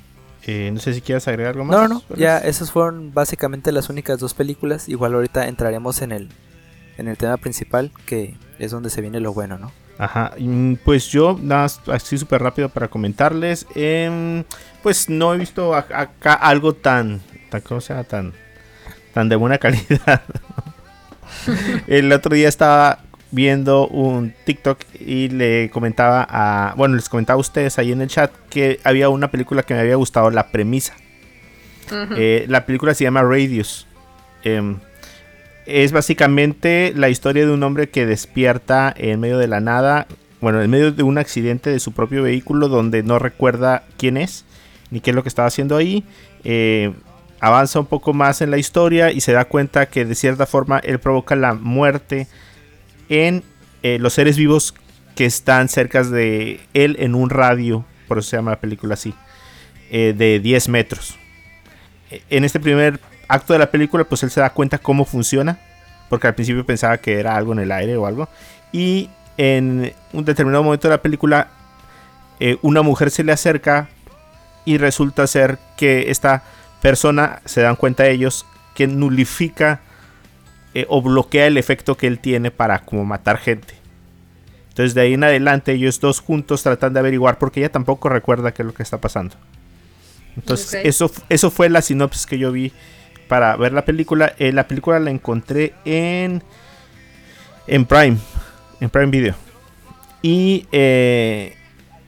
Eh, no sé si quieres agregar algo más. No, no, no. Ya esas fueron básicamente las únicas dos películas. Igual ahorita entraremos en el, en el tema principal, que es donde se viene lo bueno, ¿no? Ajá, y, pues yo, nada más así súper rápido para comentarles. em, pues no he visto acá algo tan, tan, ¿cómo se llama? Tan, tan de buena calidad. El otro día estaba viendo un TikTok y le comentaba a, bueno, les comentaba a ustedes ahí en el chat que había una película que me había gustado la premisa. Eh, la película se llama Radius. Em, es básicamente la historia de un hombre que despierta en medio de la nada, bueno, en medio de un accidente de su propio vehículo donde no recuerda quién es ni qué es lo que estaba haciendo ahí. Eh, avanza un poco más en la historia y se da cuenta que de cierta forma él provoca la muerte en eh, los seres vivos que están cerca de él en un radio, por eso se llama la película así, eh, de 10 metros. En este primer acto de la película, pues él se da cuenta cómo funciona, porque al principio pensaba que era algo en el aire o algo, y en un determinado momento de la película, eh, una mujer se le acerca y resulta ser que esta persona, se dan cuenta ellos, que nulifica eh, o bloquea el efecto que él tiene para como matar gente. Entonces de ahí en adelante ellos dos juntos tratan de averiguar porque ella tampoco recuerda qué es lo que está pasando. Entonces Ok. eso, eso fue la sinopsis que yo vi para ver la película. Eh, la película la encontré en, en Prime, en Prime Video. Y, eh,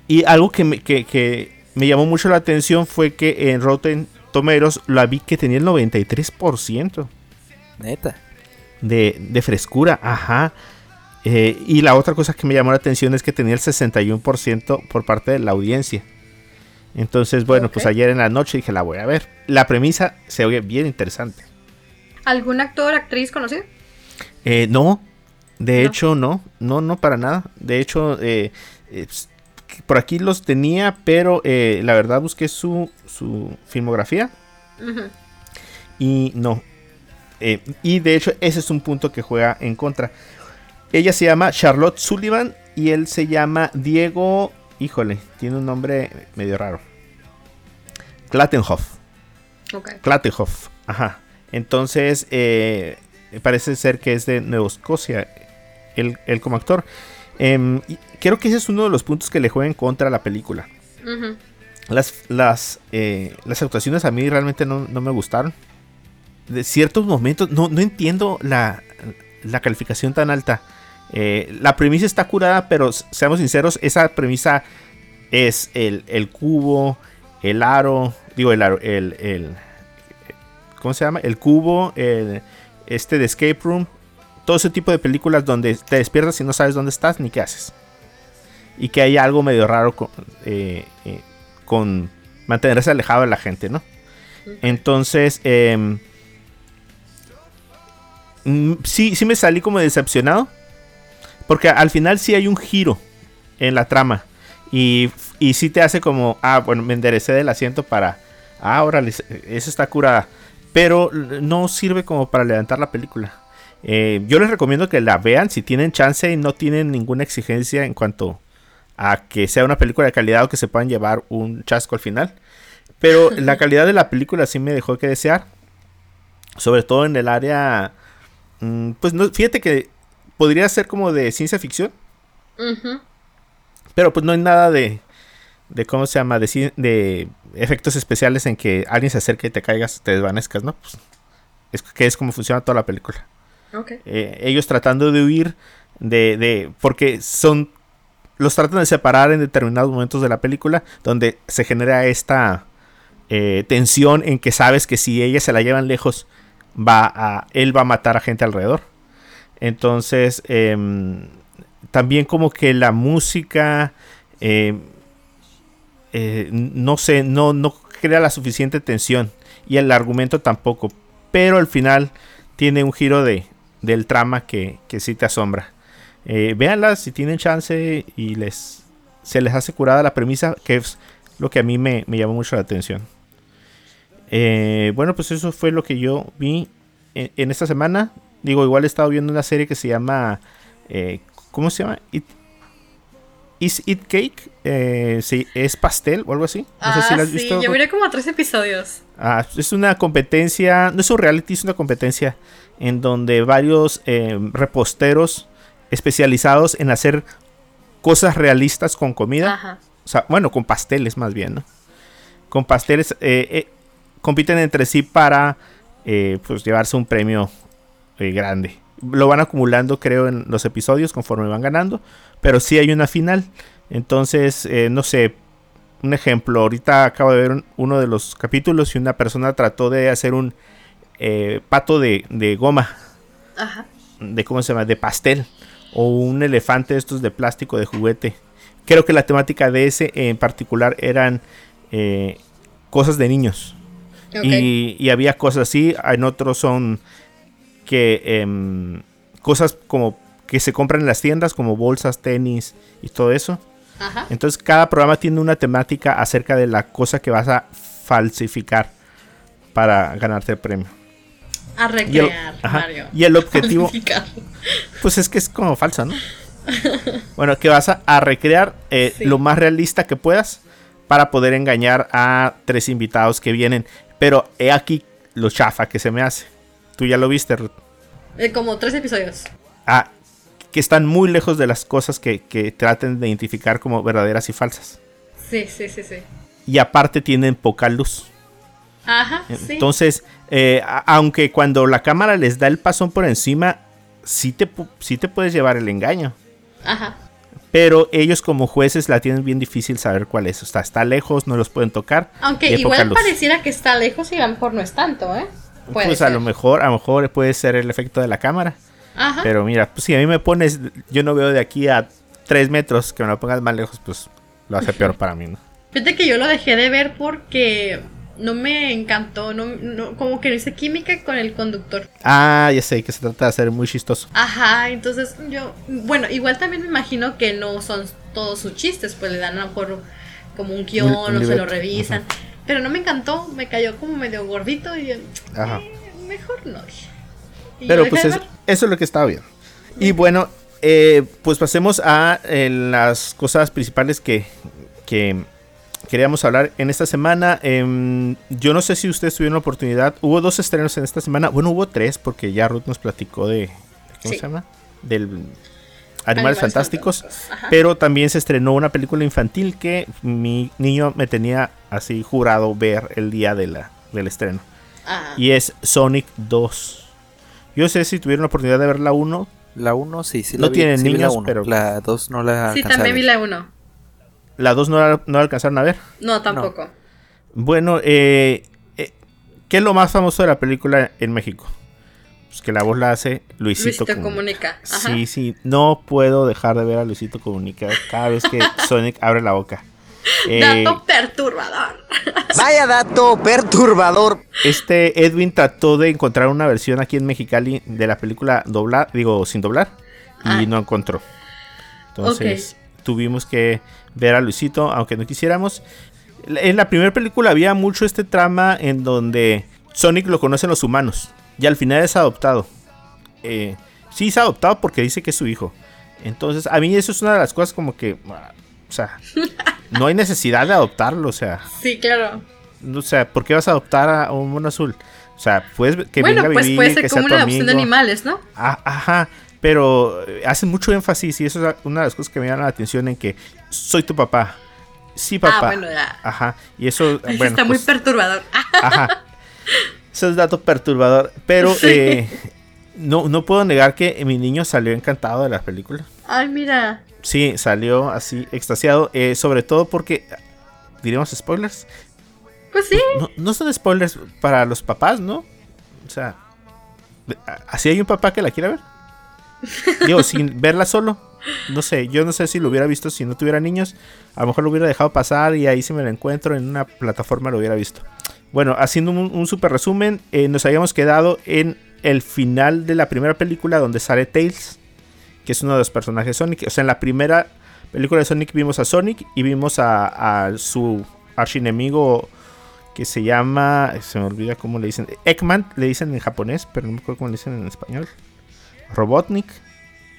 y algo que me, que- que me llamó mucho la atención fue que en Rotten Tomeros la vi que tenía el 93% Neta. de, de frescura, ajá. Eh, y la otra cosa que me llamó la atención es que tenía el 61% por parte de la audiencia. Entonces, bueno, pues ayer en la noche dije, la voy a ver. La premisa se oye bien interesante. ¿Algún actor, actriz conocido? Eh, no, de ¿No? hecho no, no, no para nada. De hecho, eh, eh, por aquí los tenía, pero eh, la verdad busqué su, su filmografía y no. Eh, y de hecho ese es un punto que juega en contra. Ella se llama Charlotte Sullivan y él se llama Diego, híjole, tiene un nombre medio raro. Klattenhoff. Ok. Klattenhoff, ajá. Entonces, eh, parece ser que es de Nueva Escocia, él, él como actor. Y creo que ese es uno de los puntos que le juega en contra la película. Las, las, eh, las actuaciones a mí realmente no, no me gustaron. De ciertos momentos, no, no entiendo la, la calificación tan alta. Eh, la premisa está curada, pero seamos sinceros, esa premisa es el, el cubo, el aro, digo el aro, el, el- ¿cómo se llama? El cubo, el, este de escape room, todo ese tipo de películas donde te despiertas y no sabes dónde estás ni qué haces. Y que hay algo medio raro con, eh, eh, con mantenerse alejado de la gente, ¿no? Entonces, mm, sí, sí me salí como decepcionado. Porque al final sí hay un giro en la trama. Y, y sí te hace como, ah, bueno, me enderecé del asiento para, ah, órale, eso está curada. Pero no sirve como para levantar la película. Eh, yo les recomiendo que la vean si tienen chance y no tienen ninguna exigencia en cuanto a que sea una película de calidad o que se puedan llevar un chasco al final. Pero la calidad de la película sí me dejó que desear. Sobre todo en el área. mm, Pues no, fíjate que podría ser como de ciencia ficción. Pero pues no hay nada de. de ¿Cómo se llama? De, de efectos especiales en que alguien se acerque y te caigas, te desvanezcas, ¿no? Pues, es que es como funciona toda la película. Ok. Eh, ellos tratando de huir de, de. Porque son. Los tratan de separar en determinados momentos de la película. Donde se genera esta eh, tensión en que sabes que si ellas se la llevan lejos. va a, él va a matar a gente alrededor. Entonces, em, también como que la música, em, eh, no sé, no, no crea la suficiente tensión y el argumento tampoco, pero al final tiene un giro de, del trama que, que sí te asombra. Eh, si tienen chance y les se les hace curada la premisa, que es lo que a mí me, me llamó mucho la atención. Eh, bueno, pues eso fue lo que yo vi en, esta semana. Digo, igual he estado viendo una serie que se llama. Eh, ¿Cómo se llama? Is It Cake? Eh, sí, es pastel o algo así. No sé si la has ah, visto. Yo miré como tres episodios. Ah, es una competencia. No es un reality, es una competencia en donde varios reposteros especializados en hacer cosas realistas con comida. Ajá. O sea, bueno, con pasteles más bien, ¿no? Con pasteles eh, eh, compiten entre sí para eh, pues llevarse un premio grande. Lo van acumulando, creo, en los episodios conforme van ganando. Pero sí hay una final. Entonces, no sé. Un ejemplo, ahorita acabo de ver uno de los capítulos y una persona trató de hacer un pato de, de goma. Ajá. De cómo se llama, de pastel o un elefante de estos de plástico de juguete. Creo que la temática de ese en particular eran eh, cosas de niños. Y, había cosas así, en otros son que em, cosas como que se compran en las tiendas como bolsas, tenis y todo eso. Entonces cada programa tiene una temática acerca de la cosa que vas a falsificar para ganarte el premio. A recrear, Mario. Y el objetivo. pues es que es como falsa, ¿no? bueno, que vas a, recrear eh, lo más realista que puedas para poder engañar a tres invitados que vienen. Pero he aquí lo chafa que se me hace. Tú ya lo viste, Ruth. Eh, como tres episodios. Ah, que están muy lejos de las cosas que, que traten de identificar como verdaderas y falsas. Sí, sí, sí, sí. Y aparte tienen poca luz. Ajá. Entonces, eh, aunque cuando la cámara les da el pasón por encima, sí te, sí te puedes llevar el engaño. Ajá. Pero ellos como jueces la tienen bien difícil saber cuál es. O sea, está lejos, no los pueden tocar. Aunque igual pareciera que está lejos y a lo mejor no es tanto, ¿eh? Pues a lo mejor, a lo mejor puede ser el efecto de la cámara. Ajá. Pero mira, pues si a mí me pones, yo no veo de aquí a 3 metros, que me lo pongas más lejos, pues lo hace peor para mí, ¿no? Fíjate que yo lo dejé de ver porque no me encantó, no, como que no hice química con el conductor. Ah, ya sé, que se trata de hacer muy chistoso. Ajá, entonces yo, bueno, igual también me imagino que no son todos sus chistes, pues le dan a lo mejor como un guion o se lo revisan. Pero no me encantó, me cayó como medio gordito y yo, Ajá. Eh, mejor no. Pero pues eso es lo que estaba bien. Y bueno, eh, pues pasemos a eh, las cosas principales que, que queríamos hablar en esta semana. Em, yo no sé si ustedes tuvieron la oportunidad. Hubo dos estrenos en esta semana. Bueno, hubo tres porque ya Ruth nos platicó de... ¿Cómo se llama? Del... Animales, Fantásticos. Pero también se estrenó una película infantil que mi niño me tenía así jurado ver el día de la, del estreno. Y es Sonic 2. Yo sé si tuvieron la oportunidad de ver la 1. La 1 sí, sí. No tienen niños, pero... La 2 no la Sí, también vi la 1. ¿La 2 no, no alcanzaron a ver? No, tampoco. Bueno, eh, eh, ¿qué es lo más famoso de la película en México? Pues que la voz la hace Luisito, Luisito Comunica. Sí, sí, no puedo dejar de ver a Luisito Comunica cada vez que Sonic abre la boca. Eh, dato perturbador. Vaya dato perturbador. Este Edwin trató de encontrar una versión aquí en Mexicali de la película doblar, digo, sin doblar, y ah. no encontró. Entonces, tuvimos que ver a Luisito, aunque no quisiéramos. En la primera película había mucho este trama en donde Sonic lo conocen los humanos y al final es adoptado. Eh, sí, es adoptado porque dice que es su hijo. Entonces, a mí eso es una de las cosas como que, o sea, no hay necesidad de adoptarlo, o sea. Sí, claro. O sea, ¿por qué vas a adoptar a un mono azul? O sea, puedes que bueno, pues puede ser como una adopción de animales, ¿no? Ah, ajá, pero eh, hacen mucho énfasis y eso es una de las cosas que me llaman la atención en que soy tu papá. Sí, papá. Ah, bueno, ya. Ajá. Y eso, bueno, está muy pues, perturbador. Ajá. Eso es dato perturbador. Pero eh, no, no puedo negar que mi niño salió encantado de la película. Ay, mira. Sí, salió así extasiado. Eh, sobre todo porque, diríamos spoilers. Pues sí. No, no son spoilers para los papás, ¿no? O sea, ¿Así hay un papá que la quiera ver? Digo, sin verla solo. No sé, yo no sé si lo hubiera visto si no tuviera niños. A lo mejor lo hubiera dejado pasar y ahí si me lo encuentro en una plataforma lo hubiera visto. Bueno, haciendo un, un super resumen, eh, nos habíamos quedado en el final de la primera película donde sale Tails, que es uno de los personajes Sonic. O sea, en la primera película de Sonic vimos a Sonic y vimos a, a su archienemigo que se llama, se me olvida cómo le dicen, Eggman, le dicen en japonés, pero no me acuerdo cómo le dicen en español. Robotnik,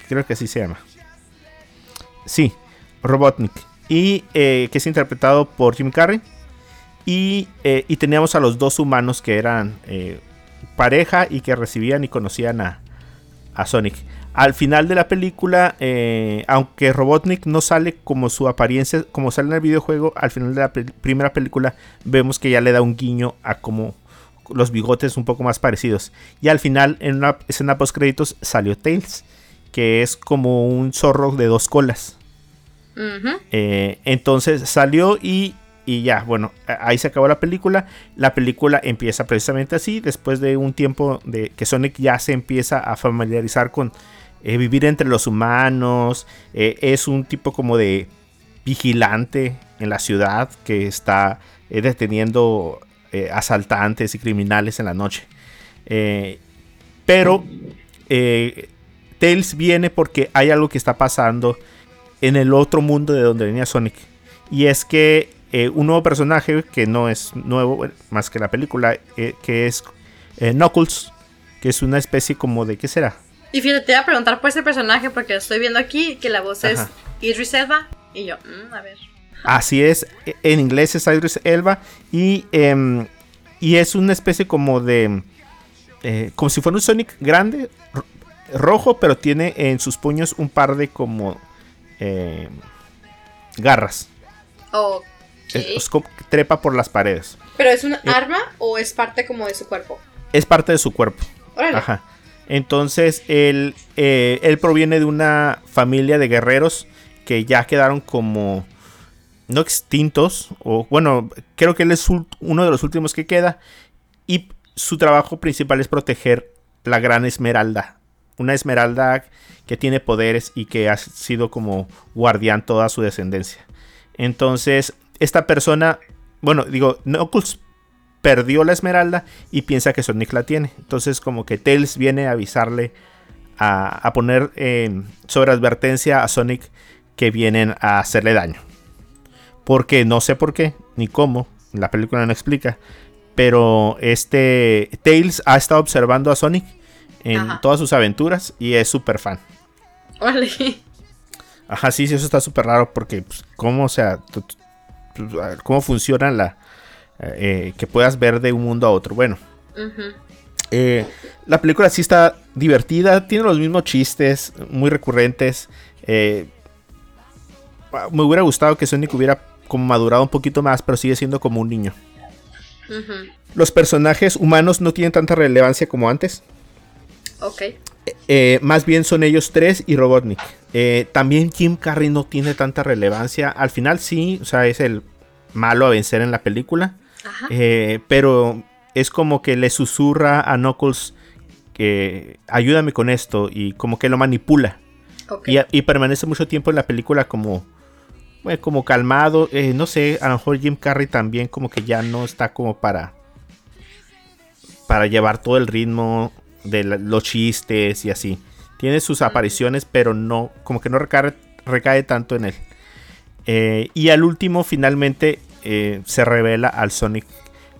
creo que así se llama. Sí, Robotnik. Y eh, que es interpretado por Jim Carrey. Y, eh, y teníamos a los dos humanos que eran eh, pareja y que recibían y conocían a, a Sonic. Al final de la película, eh, aunque Robotnik no sale como su apariencia, como sale en el videojuego, al final de la primera película vemos que ya le da un guiño a como los bigotes un poco más parecidos. Y al final, en una escena post créditos, salió Tails, que es como un zorro de dos colas. Eh, entonces salió y, y ya, bueno, ahí se acabó la película. La película empieza precisamente así, después de un tiempo de que Sonic ya se empieza a familiarizar con eh, vivir entre los humanos. eh, es un tipo como de vigilante en la ciudad que está eh, deteniendo asaltantes y criminales en la noche. Pero Tails viene porque hay algo que está pasando en el otro mundo de donde venía Sonic. Y es que eh, un nuevo personaje, que no es nuevo, más que la película, eh, que es eh, Knuckles, que es una especie como de, ¿qué será? Y fíjate, te iba a preguntar por ese personaje porque lo estoy viendo aquí que la voz es. Idris Elba. Y yo, mm, a ver. Así es, e- en inglés es Idris Elba y, em, y es una especie como de, como si fuera un Sonic grande, ro- rojo, pero tiene en sus puños un par de como garras. Ok. Es- es como trepa por las paredes. ¿Pero es un Eh. arma o es parte como de su cuerpo? Es parte de su cuerpo. Órale. Ajá. Entonces, él, eh, él proviene de una familia de guerreros que ya quedaron como no extintos, o bueno, creo que él es uno de los últimos que queda, y su trabajo principal es proteger la gran esmeralda, una esmeralda que tiene poderes y que ha sido como guardián toda su descendencia. Entonces, esta persona, bueno, digo, Knuckles perdió la esmeralda y piensa que Sonic la tiene. Entonces como que Tails viene a avisarle, a, a poner en sobre advertencia a Sonic que vienen a hacerle daño. Porque no sé por qué, ni cómo, la película no explica. Pero este Tails ha estado observando a Sonic en Ajá. todas sus aventuras y es súper fan. Órale. Ajá, sí, sí, eso está súper raro porque, pues, ¿cómo, o sea, cómo funciona la... eh, que puedas ver de un mundo a otro? Bueno, eh, la película sí está divertida, tiene los mismos chistes muy recurrentes. eh, me hubiera gustado que Sonic hubiera como madurado un poquito más, pero sigue siendo como un niño. Los personajes humanos no tienen tanta relevancia como antes. Ok. Eh, más bien son ellos tres y Robotnik. Eh, también Jim Carrey no tiene tanta relevancia. Al final sí, o sea, es el malo a vencer en la película. Ajá. Eh, pero es como que le susurra a Knuckles que ayúdame con esto y como que lo manipula. ok. Y, y permanece mucho tiempo en la película como, bueno, como calmado. Eh, no sé, a lo mejor Jim Carrey también como que ya no está como para, para llevar todo el ritmo de los chistes y así. Tiene sus apariciones, pero no, como que no recae, recae tanto en él. Eh, y al último, finalmente, eh, se revela al Sonic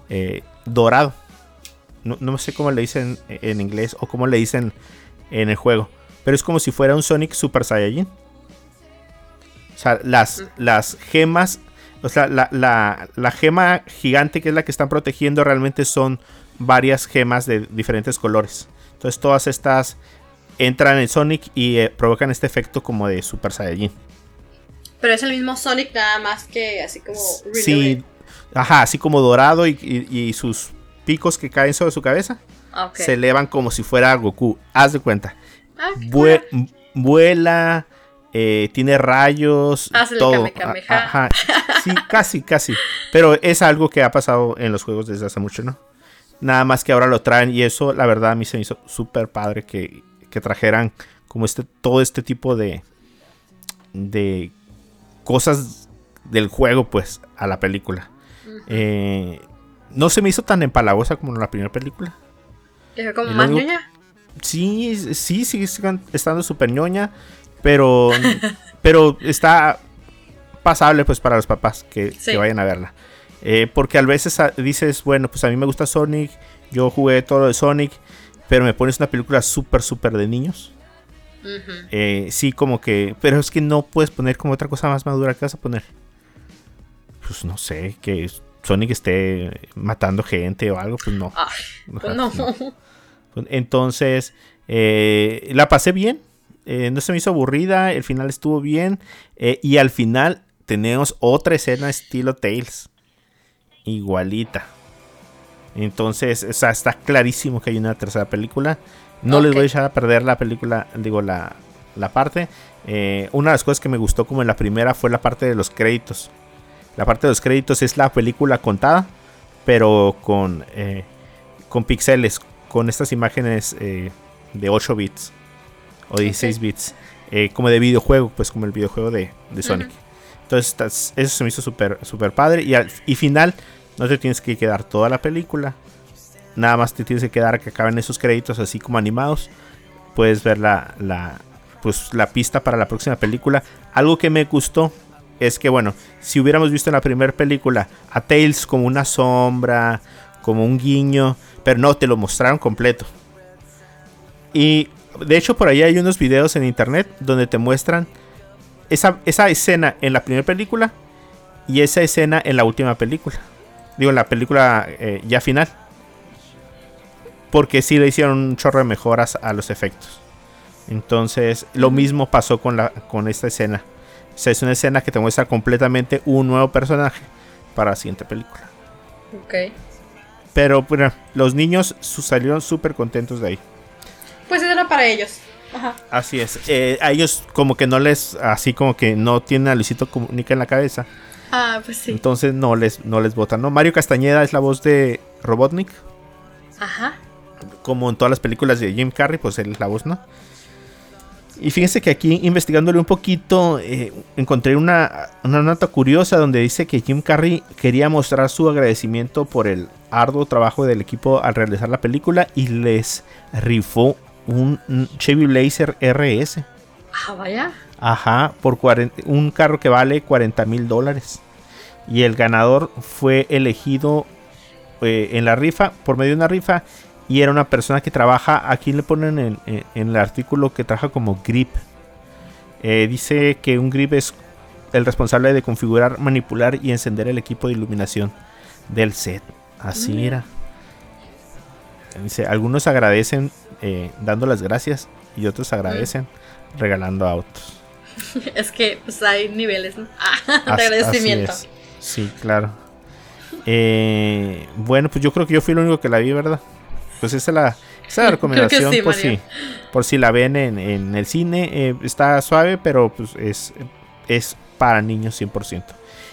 eh, dorado. No, no sé cómo le dicen en inglés o cómo le dicen en el juego. Pero es como si fuera un Sonic Super Saiyajin. O sea, las, las gemas. O sea, la, la- la gema gigante que es la que están protegiendo realmente son varias gemas de diferentes colores. Entonces todas estas entran en Sonic y eh, provocan este efecto como de Super Saiyajin. Pero es el mismo Sonic, nada más que así como. Sí, ajá, así como dorado y, y- y sus picos que caen sobre su cabeza Ah, se elevan como si fuera Goku. Haz de cuenta. Ah, Vue- vuela, eh, tiene rayos, Hace el todo. Kamehameha. A- Ajá. Sí, casi, casi. Pero es algo que ha pasado en los juegos desde hace mucho, ¿no? Nada más que ahora lo traen y eso la verdad a mí se me hizo súper padre que, que trajeran como este todo este tipo de de cosas del juego pues a la película. Eh, no se me hizo tan empalagosa como en la primera película. Como más único- ñoña. Sí, sí, sigue sigan- estando súper ñoña, pero, pero está pasable pues para los papás que, Sí. que vayan a verla. Eh, porque a veces a- dices, bueno, pues a mí me gusta Sonic, yo jugué todo lo de Sonic, pero me pones una película súper, súper de niños. Eh, sí, como que, pero es que no puedes poner como otra cosa más madura que vas a poner. Pues no sé, que Sonic esté matando gente o algo, pues no. Ay, pues no. Entonces, eh, la pasé bien. eh, no se me hizo aburrida. El final estuvo bien. y al final tenemos otra escena estilo Tales. Igualita. Entonces, o sea, está clarísimo que hay una tercera película. No les voy a echar a perder la película, digo, la, la parte. Eh, una de las cosas que me gustó como en la primera fue la parte de los créditos. La parte de los créditos es la película contada, pero con, eh, con píxeles, con estas imágenes eh, de 8 bits o 16 bits, eh, como de videojuego, pues como el videojuego de, de Sonic. Entonces, eso se me hizo súper super padre. Y, al, y final, no te tienes que quedar toda la película. Nada más te tienes que quedar que acaben esos créditos así como animados. Puedes ver la, la, pues, la pista para la próxima película. Algo que me gustó es que, bueno, si hubiéramos visto en la primera película a Tails como una sombra, como un guiño, pero no, te lo mostraron completo. Y de hecho por ahí hay unos videos en internet donde te muestran esa, esa escena en la primera película y esa escena en la última película. Digo, en la película eh, ya final. Porque sí le hicieron un chorro de mejoras a los efectos. Entonces, lo mismo pasó con, la, con esta escena. O sea, es una escena que te muestra completamente un nuevo personaje para la siguiente película. Ok. Pero bueno, los niños salieron súper contentos de ahí. Pues eso era para ellos. Ajá. Así es. Eh, a ellos como que no les, así como que no tienen a Luisito Comunica en la cabeza. Ah, pues sí. Entonces no les, no les votan. ¿no? Mario Castañeda es la voz de Robotnik. Ajá. Como en todas las películas de Jim Carrey, pues él es la voz, ¿no? Y fíjense que aquí investigándole un poquito, eh, encontré una, una nota curiosa donde dice que Jim Carrey quería mostrar su agradecimiento por el arduo trabajo del equipo al realizar la película y les rifó un, Chevy Blazer RS. Ah, vaya. Ajá, por 40 un carro que vale 40 mil dólares. Y el ganador fue elegido eh, en la rifa, por medio de una rifa. Y era una persona que trabaja, aquí le ponen en, en- en el artículo que trabaja como grip. Eh, dice que un grip es el responsable de configurar, manipular y encender el equipo de iluminación del set. Así Mm. era. Dice, algunos agradecen eh, dando las gracias y otros agradecen regalando autos. Es que pues hay niveles, ¿no? Ah, de agradecimiento. así es. Sí, claro. Eh, bueno, pues yo creo que yo fui el único que la vi, ¿verdad? Pues esa es la, esa es la recomendación sí, por, si, por si la ven en, en el cine. eh, está suave, pero pues es, es para niños 100%.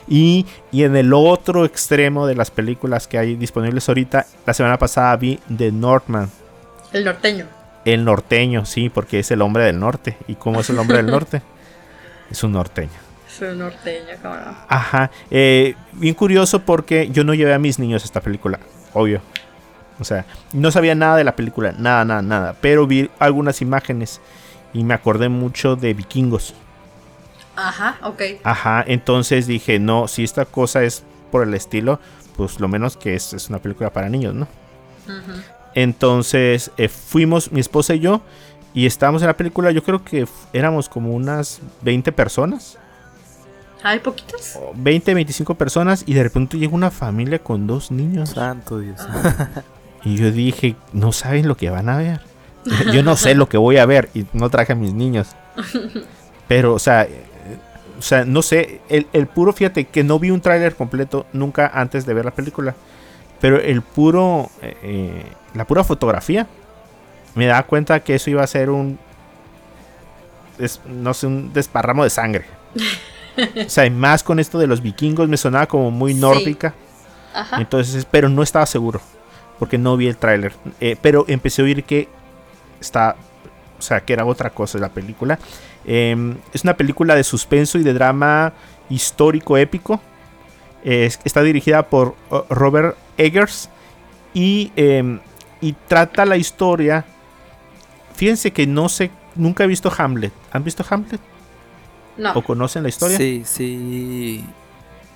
Y, y en el otro extremo de las películas que hay disponibles ahorita, la semana pasada vi The Northman. El norteño. El norteño, sí, porque es el hombre del norte. ¿Y cómo es el hombre del norte? Es un norteño. Es un norteño, cabrón. Ajá. eh, bien curioso porque yo no llevé a mis niños a esta película. Obvio. O sea, no sabía nada de la película. Nada, nada, nada. Pero vi algunas imágenes. Y me acordé mucho de vikingos. Ajá, ok. Ajá. Entonces dije, no, si esta cosa es por el estilo, pues lo menos que es, es una película para niños, ¿no? Ujú. Entonces eh, fuimos, mi esposa y yo. Y estábamos en la película. Yo creo que éramos como unas 20 personas. ¿Hay poquitos? o 20, 25 personas. Y de repente llega una familia con dos niños. Santo Dios. Y yo dije, no saben lo que van a ver. Yo no sé lo que voy a ver y no traje a mis niños. Pero, o sea, o sea, no sé, el, el puro, fíjate que no vi un tráiler completo nunca antes de ver la película. Pero el puro, eh, la pura fotografía, me da cuenta que eso iba a ser un, des- no sé, un desparramo de sangre. O sea, y más con esto de los vikingos me sonaba como muy Sí. nórdica. Ajá. Entonces, pero no estaba seguro. porque no vi el tráiler. Eh, pero empecé a oír que está, o sea, que era otra cosa la película. Em, es una película de suspenso y de drama histórico épico. está dirigida por uh, Robert Eggers y, em, y trata la historia. Fíjense que no sé, nunca he visto Hamlet. ¿Han visto Hamlet? No. ¿O conocen la historia? Sí, sí.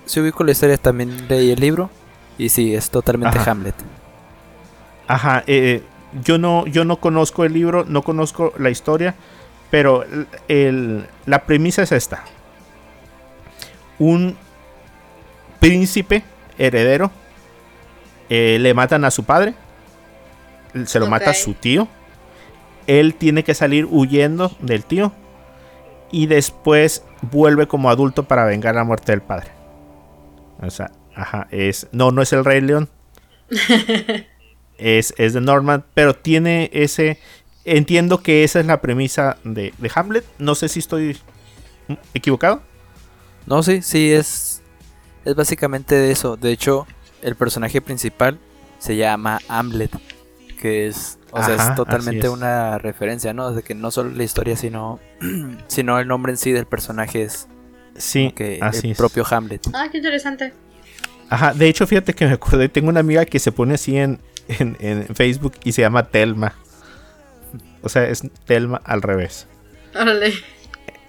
Sí ubico la historia, también leí el libro. Y sí, es totalmente Ajá. Hamlet. Ajá, eh, yo no, yo no conozco el libro, no conozco la historia, pero el- el- la premisa es esta. Un príncipe heredero eh, le matan a su padre, se lo mata Ok. su tío, él tiene que salir huyendo del tío y después vuelve como adulto para vengar la muerte del padre. O sea, ajá, es no, no es el Rey León, es, es de Norman, pero tiene ese... Entiendo que esa es la premisa de, de Hamlet. No sé si estoy equivocado. No, sí, sí, es. Es básicamente de eso. De hecho, el personaje principal se llama Hamlet. Que es. O sea, Ajá, es totalmente es. una referencia, ¿no? De que no solo la historia, sino. sino el nombre en sí del personaje es. Sí, que así el es. propio Hamlet. Ah, qué interesante. Ajá, de hecho, fíjate que me acordé, tengo una amiga que se pone así en, en, en Facebook y se llama Telma. O sea, es Telma al revés. Órale.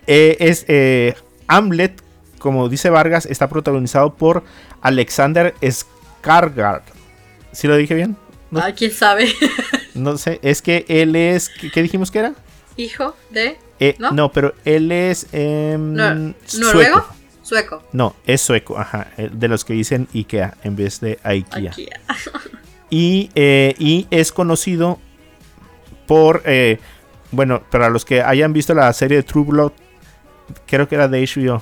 Eh, es eh, Hamlet, como dice Vargas, está protagonizado por Alexander Skarsgård. ¿Sí lo dije bien? No, Ah, quién sabe. no sé, es que él es, ¿qué, dijimos que era? Hijo de. Eh, ¿No? ¿No? pero él es em, Nor- sueco. ¿Noruego? Sueco. No, es sueco, ajá, eh, de los que dicen IKEA en vez de IKEA. Aquí. Y, eh, y es conocido por, eh, bueno, para los que hayan visto la serie de True Blood, creo que era de HBO,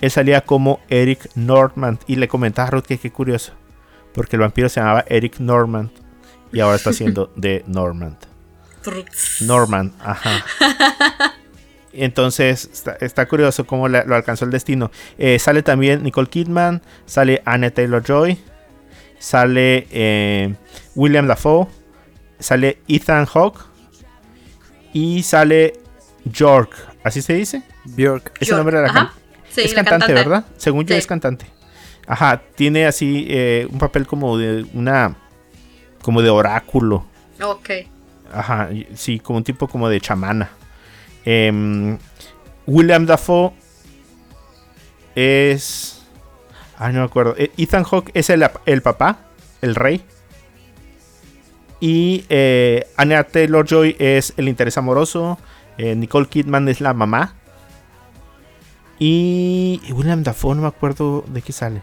él salía como Eric Norman. Y le comentaba a Ruth que qué curioso, porque el vampiro se llamaba Eric Norman y ahora está haciendo de Norman. Norman, ajá. Entonces está, está curioso cómo lo alcanzó el destino. Eh, sale también Nicole Kidman, sale Anna Taylor Joy, sale eh, William Dafoe, sale Ethan Hawke y sale York. ¿Así se dice? Bjork. Es el nombre de la ajá. cantante. Sí, es la cantante, ¿verdad? Según yo Sí. es cantante. Ajá, tiene así eh, un papel como de una. como de oráculo. Ok. Ajá, sí, como un tipo como de chamana. Em, William Dafoe es. Ah, no me acuerdo. Eh, Ethan Hawke es el, el papá, el rey. Y eh, Anya Taylor Joy es el interés amoroso. eh, Nicole Kidman es la mamá. Y y William Dafoe, no me acuerdo de qué sale.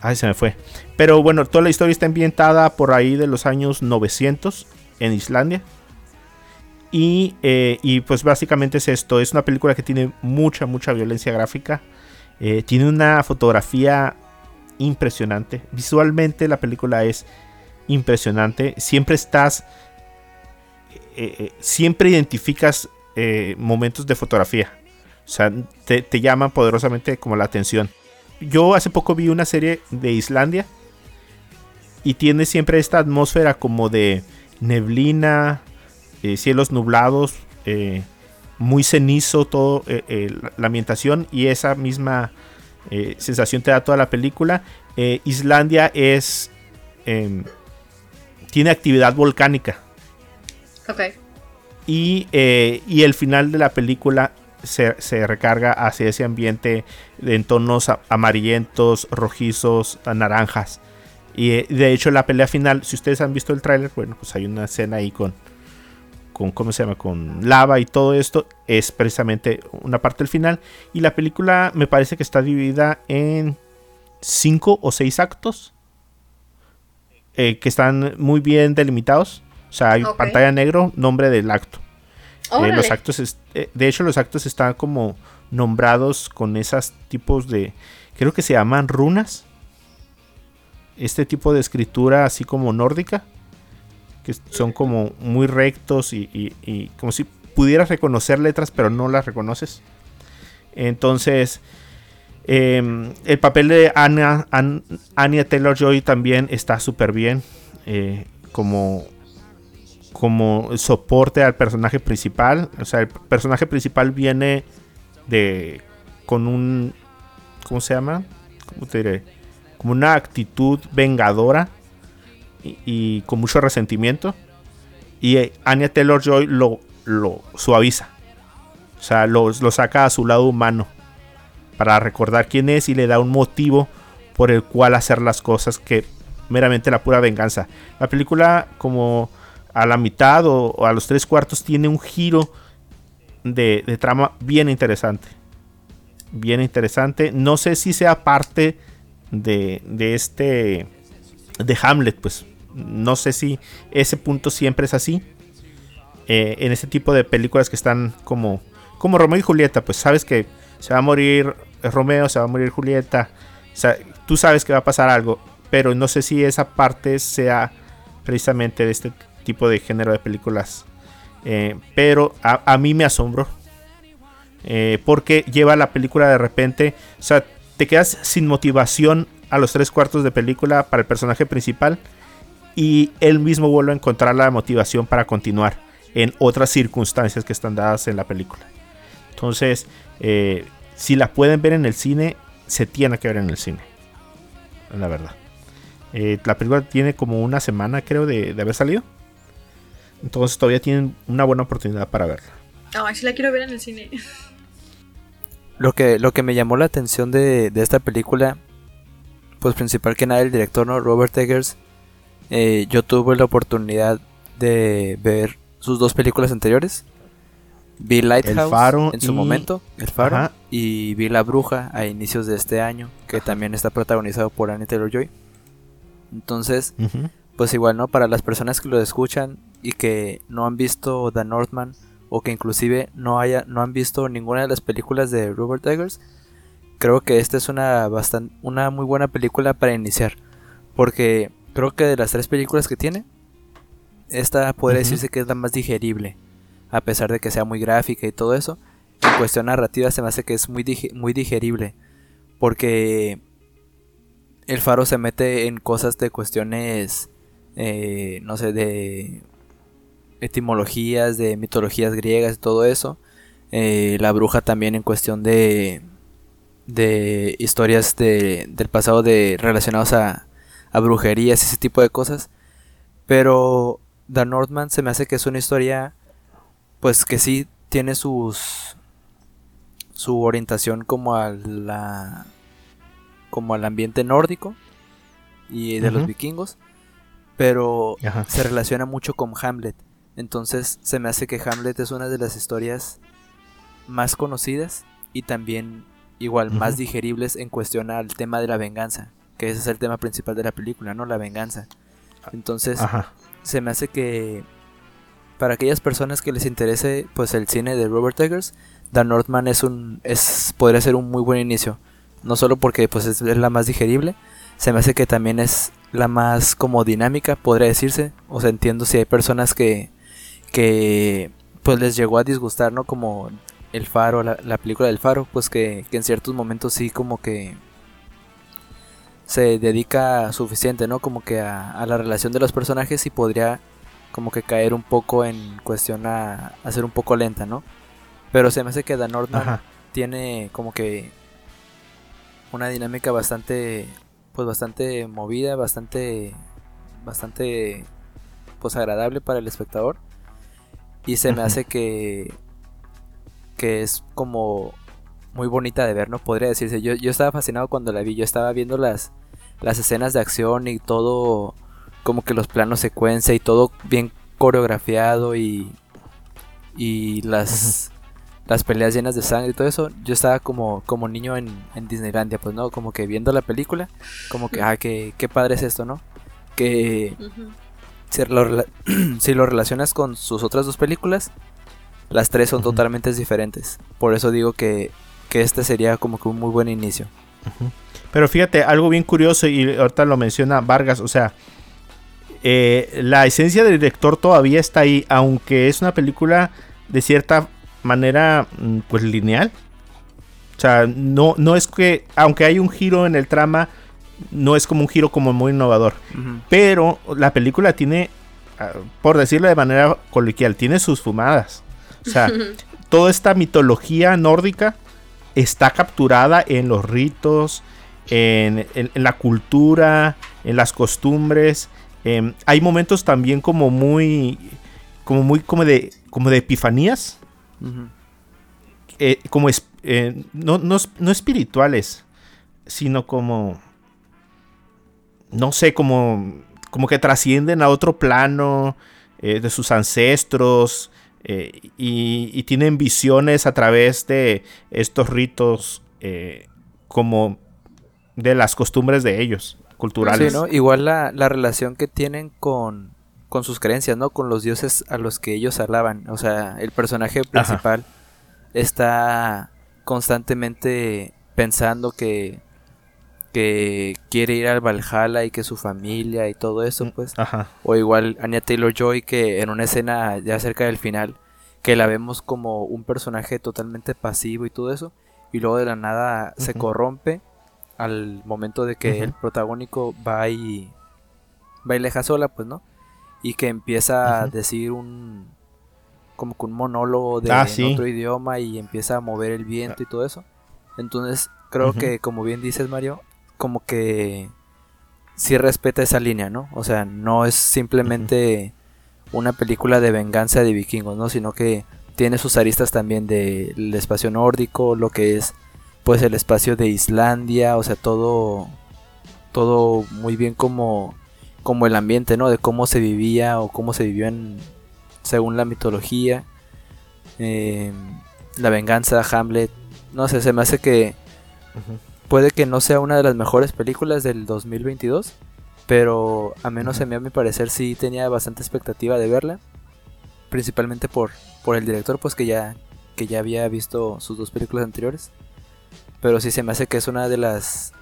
Ay, se me fue. Pero bueno, toda la historia está ambientada por ahí de los años 900 en Islandia. Y, eh, y pues básicamente es esto. Es una película que tiene mucha, mucha violencia gráfica. Eh, tiene una fotografía impresionante. Visualmente la película es impresionante. Siempre estás... eh, eh, siempre identificas momentos de fotografía. O sea, te, llaman poderosamente como la atención. Yo hace poco vi una serie de Islandia y tiene siempre esta atmósfera como de neblina, cielos nublados, eh, muy cenizo todo eh, eh, la, ambientación y esa misma eh, sensación te da toda la película. Islandia es em, tiene actividad volcánica Ok. y, y el final de la película se, se recarga hacia ese ambiente en tonos amarillentos, rojizos, naranjas. Y de hecho la pelea final, si ustedes han visto el tráiler, bueno, pues hay una escena ahí con, con, ¿cómo se llama? Con lava y todo esto. Es precisamente una parte del final. Y la película me parece que está dividida en cinco o seis actos. eh, que están muy bien delimitados. O sea, hay pantalla negro, nombre del acto. Eh, los actos, es- eh, de hecho, los actos están como nombrados con esos tipos de, creo que se llaman runas. Este tipo de escritura así como nórdica, que son como muy rectos y, como si pudieras reconocer letras, pero no las reconoces. Entonces, em, el papel de Anna, An- Anya Taylor Joy también está súper bien. eh, como, como soporte al personaje principal. O sea, el personaje principal viene de con un ¿cómo se llama? ¿Cómo te diré? Como una actitud vengadora y, con mucho resentimiento. Y eh, Anya Taylor Joy lo, lo suaviza. O sea, lo, lo saca a su lado humano. Para recordar quién es y le da un motivo por el cual hacer las cosas que meramente la pura venganza. La película como a la mitad o, o a los tres cuartos tiene un giro de, de trama bien interesante. Bien interesante. No sé si sea parte de, de este... De Hamlet, pues. No sé si ese punto siempre es así. Eh, en este tipo de películas que están como... Como Romeo y Julieta, pues sabes que se va a morir Romeo, se va a morir Julieta. O sea, tú sabes que va a pasar algo. Pero no sé si esa parte sea precisamente de este tipo de género de películas. Eh, pero a, a, mí me asombro. Eh, porque lleva la película de repente. O sea, te quedas sin motivación a los tres cuartos de película para el personaje principal. Y él mismo vuelve a encontrar la motivación para continuar en otras circunstancias que están dadas en la película. Entonces, eh, si la pueden ver en el cine, se tiene que ver en el cine. La verdad. Eh, la película tiene como una semana, creo, de, de, haber salido. Entonces todavía tienen una buena oportunidad para verla. Oh, sí la quiero ver en el cine. Lo que, lo que me llamó la atención de, de esta película, pues principal que nada el director, ¿no? Robert Eggers. Eh, yo tuve la oportunidad de ver sus dos películas anteriores. Vi Lighthouse Faro en su y- momento, El Faro, Ajá. y vi La Bruja a inicios de este año, que también está protagonizado por Annie Taylor Joy. Entonces, pues igual, ¿no? Para las personas que lo escuchan y que no han visto The Northman o que inclusive no haya no han visto ninguna de las películas de Robert Eggers, creo que esta es una bastan- una muy buena película para iniciar, porque creo que de las tres películas que tiene, esta podría Ujú. decirse que es la más digerible, a pesar de que sea muy gráfica y todo eso. En cuestión narrativa se me hace que es muy muy digerible, porque el faro se mete en cosas de cuestiones, eh, no sé, de etimologías, de mitologías griegas y todo eso. Eh, la bruja también en cuestión de, de historias de, del pasado de, relacionados a, a brujerías y ese tipo de cosas. Pero The Northman se me hace que es una historia, pues que sí tiene sus su orientación como a la como al ambiente nórdico y de los vikingos, pero Ajá. se relaciona mucho con Hamlet. Entonces se me hace que Hamlet es una de las historias más conocidas y también igual más digeribles en cuestión al tema de la venganza, que ese es el tema principal de la película, ¿no? La venganza. Entonces Ajá. se me hace que para aquellas personas que les interese pues el cine de Robert Eggers, The Northman es un es podría ser un muy buen inicio, no solo porque pues es, es la más digerible, se me hace que también es la más como dinámica, podría decirse, o sea, entiendo si hay personas que que pues les llegó a disgustar, ¿no? Como El Faro, la, la película del Faro, pues que, que en ciertos momentos sí como que se dedica suficiente, ¿no? Como que a, a la relación de los personajes y podría como que caer un poco en cuestión a, a ser un poco lenta, ¿no? Pero se me hace que Ajá. tiene como que una dinámica bastante pues bastante movida, bastante bastante pues agradable para el espectador y se me hace que que es como muy bonita de ver, ¿no? Podría decirse. Yo, yo estaba fascinado cuando la vi. Yo estaba viendo las, las escenas de acción y todo, como que los planos secuencia y todo bien coreografiado y, y las, las peleas llenas de sangre y todo eso. Yo estaba como, como niño en, en Disneylandia, pues, ¿no? Como que viendo la película, como que, ah, qué, qué padre es esto, ¿no? Que si lo, si lo relacionas con sus otras dos películas, las tres son totalmente diferentes. Por eso digo que, que este sería como que un muy buen inicio. Pero fíjate, algo bien curioso, y ahorita lo menciona Vargas, o sea, eh, la esencia del director todavía está ahí, aunque es una película de cierta manera, mm, pues lineal. O sea, no, no es que, aunque hay un giro en el trama, no es como un giro como muy innovador. Pero la película tiene, ah, por decirlo de manera coloquial, tiene sus fumadas. O sea, toda esta mitología nórdica está capturada en los ritos, en, en- en la cultura, en las costumbres. Em, hay momentos también como muy, como muy, como de, como de epifanías, eh, como es, eh, no, no, no espirituales, sino como, no sé, como, como que trascienden a otro plano eh, de sus ancestros eh, y, y tienen visiones a través de estos ritos eh, como de las costumbres de ellos, culturales. Sí, ¿no? Igual la, la relación que tienen con, con sus creencias, ¿no? Con los dioses a los que ellos alaban. O sea, el personaje principal está constantemente pensando que, que quiere ir al Valhalla y que su familia y todo eso, pues. Ajá. O igual Anya Taylor Joy que en una escena ya cerca del final, que la vemos como un personaje totalmente pasivo y todo eso, y luego de la nada se corrompe al momento de que el protagónico va y va y le deja sola, pues, ¿no? Y que empieza a decir un como que un monólogo de Ah, sí. otro idioma y empieza a mover el viento y todo eso. Entonces, creo que como bien dices, Mario, como que sí respeta esa línea, ¿no? O sea, no es simplemente una película de venganza de vikingos, ¿no? Sino que tiene sus aristas también del espacio nórdico, lo que es pues el espacio de Islandia, o sea, todo todo muy bien como como el ambiente, ¿no? De cómo se vivía o cómo se vivió en según la mitología. Eh, la venganza, Hamlet, no sé, se me hace que. Puede que no sea una de las mejores películas del 2022, pero a menos a mí a mi parecer sí tenía bastante expectativa de verla, principalmente por, por el director, pues que ya, que ya había visto sus dos películas anteriores, pero sí se me hace que es una de las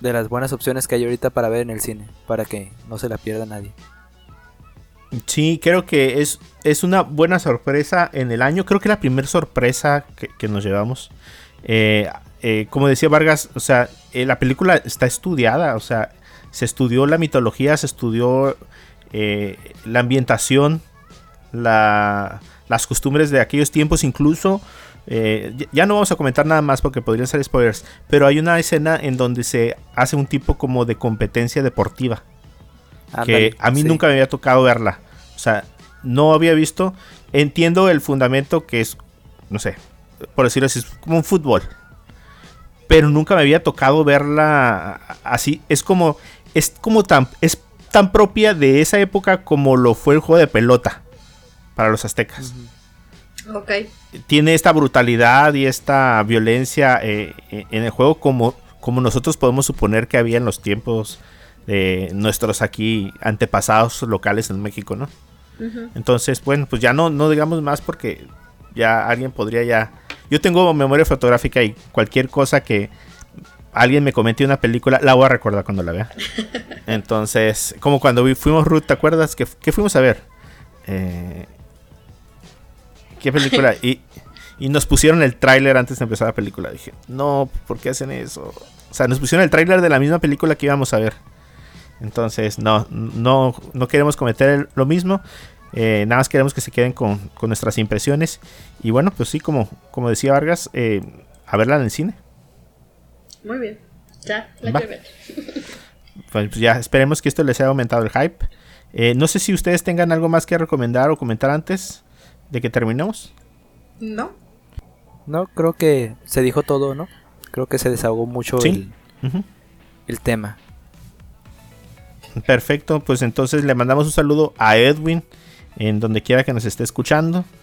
de las buenas opciones que hay ahorita para ver en el cine, para que no se la pierda nadie. Sí, creo que es, es una buena sorpresa en el año. Creo que la primera sorpresa que, que nos llevamos. Eh, eh, como decía Vargas, o sea, eh, la película está estudiada. O sea, se estudió la mitología, se estudió eh, la ambientación, la- las costumbres de aquellos tiempos, incluso. eh, ya- no vamos a comentar nada más porque podrían ser spoilers. Pero hay una escena en donde se hace un tipo como de competencia deportiva que a mí sí. nunca me había tocado verla. O sea, no había visto. Entiendo el fundamento que es, no sé, por decirlo así, es como un fútbol. Pero nunca me había tocado verla así. Es como, es como tan, es tan propia de esa época como lo fue el juego de pelota para los aztecas. Ok. Tiene esta brutalidad y esta violencia eh, eh, en el juego como, como nosotros podemos suponer que había en los tiempos de nuestros aquí antepasados locales en México, ¿no? Entonces, bueno, pues ya no, no digamos más porque ya alguien podría ya... Yo tengo memoria fotográfica y cualquier cosa que alguien me comente una película, la voy a recordar cuando la vea. Entonces, como cuando fuimos Ruth, ¿te acuerdas? que qué fuimos a ver? Eh, ¿Qué película? Y, y nos pusieron el tráiler antes de empezar la película. Dije, no, ¿por qué hacen eso? O sea, nos pusieron el tráiler de la misma película que íbamos a ver. Entonces, no, no, no queremos cometer el- lo mismo. Eh, nada más queremos que se queden con, con nuestras impresiones. Y bueno, pues sí, como, como decía Vargas, eh, a verla en el cine. Muy bien. Ya, la quiero ver. Pues pues ya esperemos que esto les haya aumentado el hype. Eh, no sé si ustedes tengan algo más que recomendar o comentar antes de que terminemos. ¿No? No, creo que se dijo todo, ¿no? Creo que se desahogó mucho Sí. el, el tema. Perfecto, pues entonces le mandamos un saludo a Edwin en donde quiera que nos esté escuchando.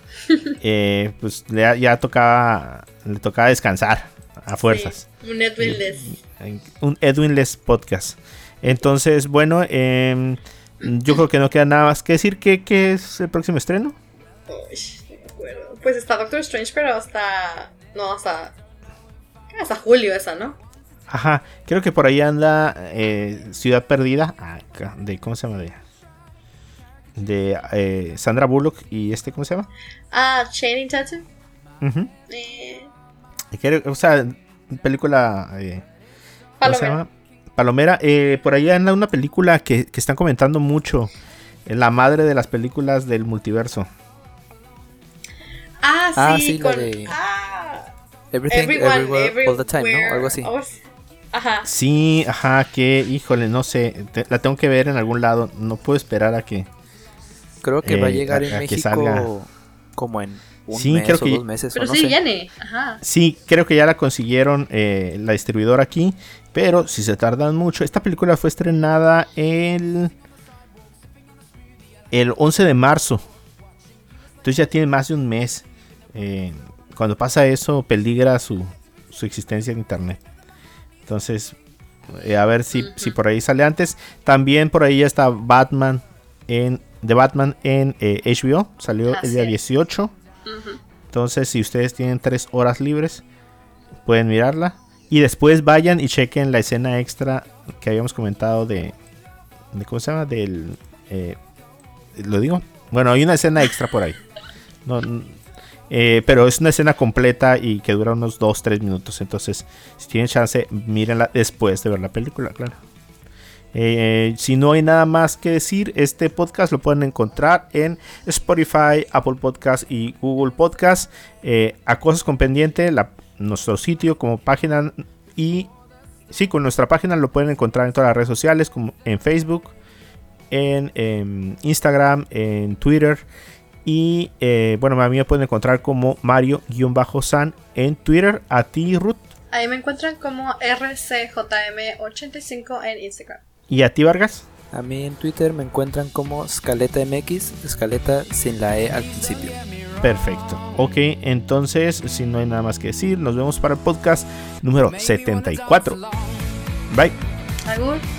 Eh, pues le, ya tocaba, le tocaba descansar a fuerzas. Sí, un Edwin les. Un Edwinless podcast. Entonces, bueno, em, yo creo que no queda nada más que decir. ¿Qué, qué es el próximo estreno? Uy, no me acuerdo. Pues está Doctor Strange, pero hasta. No, hasta. Hasta julio esa, ¿no? Ajá, creo que por ahí anda eh, Ciudad Perdida. acá, de, ¿Cómo se llama? De, de eh, Sandra Bullock y este, ¿cómo se llama? Ah, Channing Tatum. Ujú. Eh, Que- O sea, película. eh, ¿Cómo se llama? Palomera, eh, por ahí anda una película que, que están comentando mucho. eh, La madre de las películas del multiverso. Ah, sí, Ah, sí, con. de- Ah, Everything, everyone, everywhere, all the time. ¿no? Algo así. Oh, Ajá. Sí, ajá, que, híjole, no sé. te- la tengo que ver en algún lado. No puedo esperar a que. Creo que va a Eh, llegar a- en a México salga. como en un Sí, mes creo o que- dos meses. Pero o no sí sé. viene. Ajá. Sí, creo que ya la consiguieron eh, la distribuidora aquí. Pero si se tardan mucho. Esta película fue estrenada el. El 11 de marzo. Entonces ya tiene más de un mes. Eh, cuando pasa eso, peligra su, su existencia en internet. Entonces, eh, a ver si, si por ahí sale antes. También por ahí ya está Batman en. The Batman en eh, HBO. Salió el día es. 18. Ujú. Entonces, si ustedes tienen tres horas libres, pueden mirarla. Y después vayan y chequen la escena extra que habíamos comentado de. de ¿Cómo se llama? Del. eh, ¿Lo digo? Bueno, hay una escena extra por ahí. No, eh, pero es una escena completa y que dura unos 2-3 minutos. Entonces, si tienen chance, mírenla después de ver la película, claro. Eh, si no hay nada más que decir, este podcast lo pueden encontrar en Spotify, Apple Podcast y Google Podcast. Eh, a cosas con pendiente, nuestro sitio como página y sí, con nuestra página lo pueden encontrar en todas las redes sociales, como en Facebook, en, em, Instagram, en Twitter. Y eh, bueno, a mí me pueden encontrar como Mario-San en Twitter. A ti, Ruth. Ahí me encuentran como RCJM85 en Instagram. Y a ti, Vargas. A mí en Twitter me encuentran como Scaleta MX, Scaleta sin la E al principio. Perfecto. Ok, entonces, si no hay nada más que decir, nos vemos para el podcast número 74. Bye. Algún.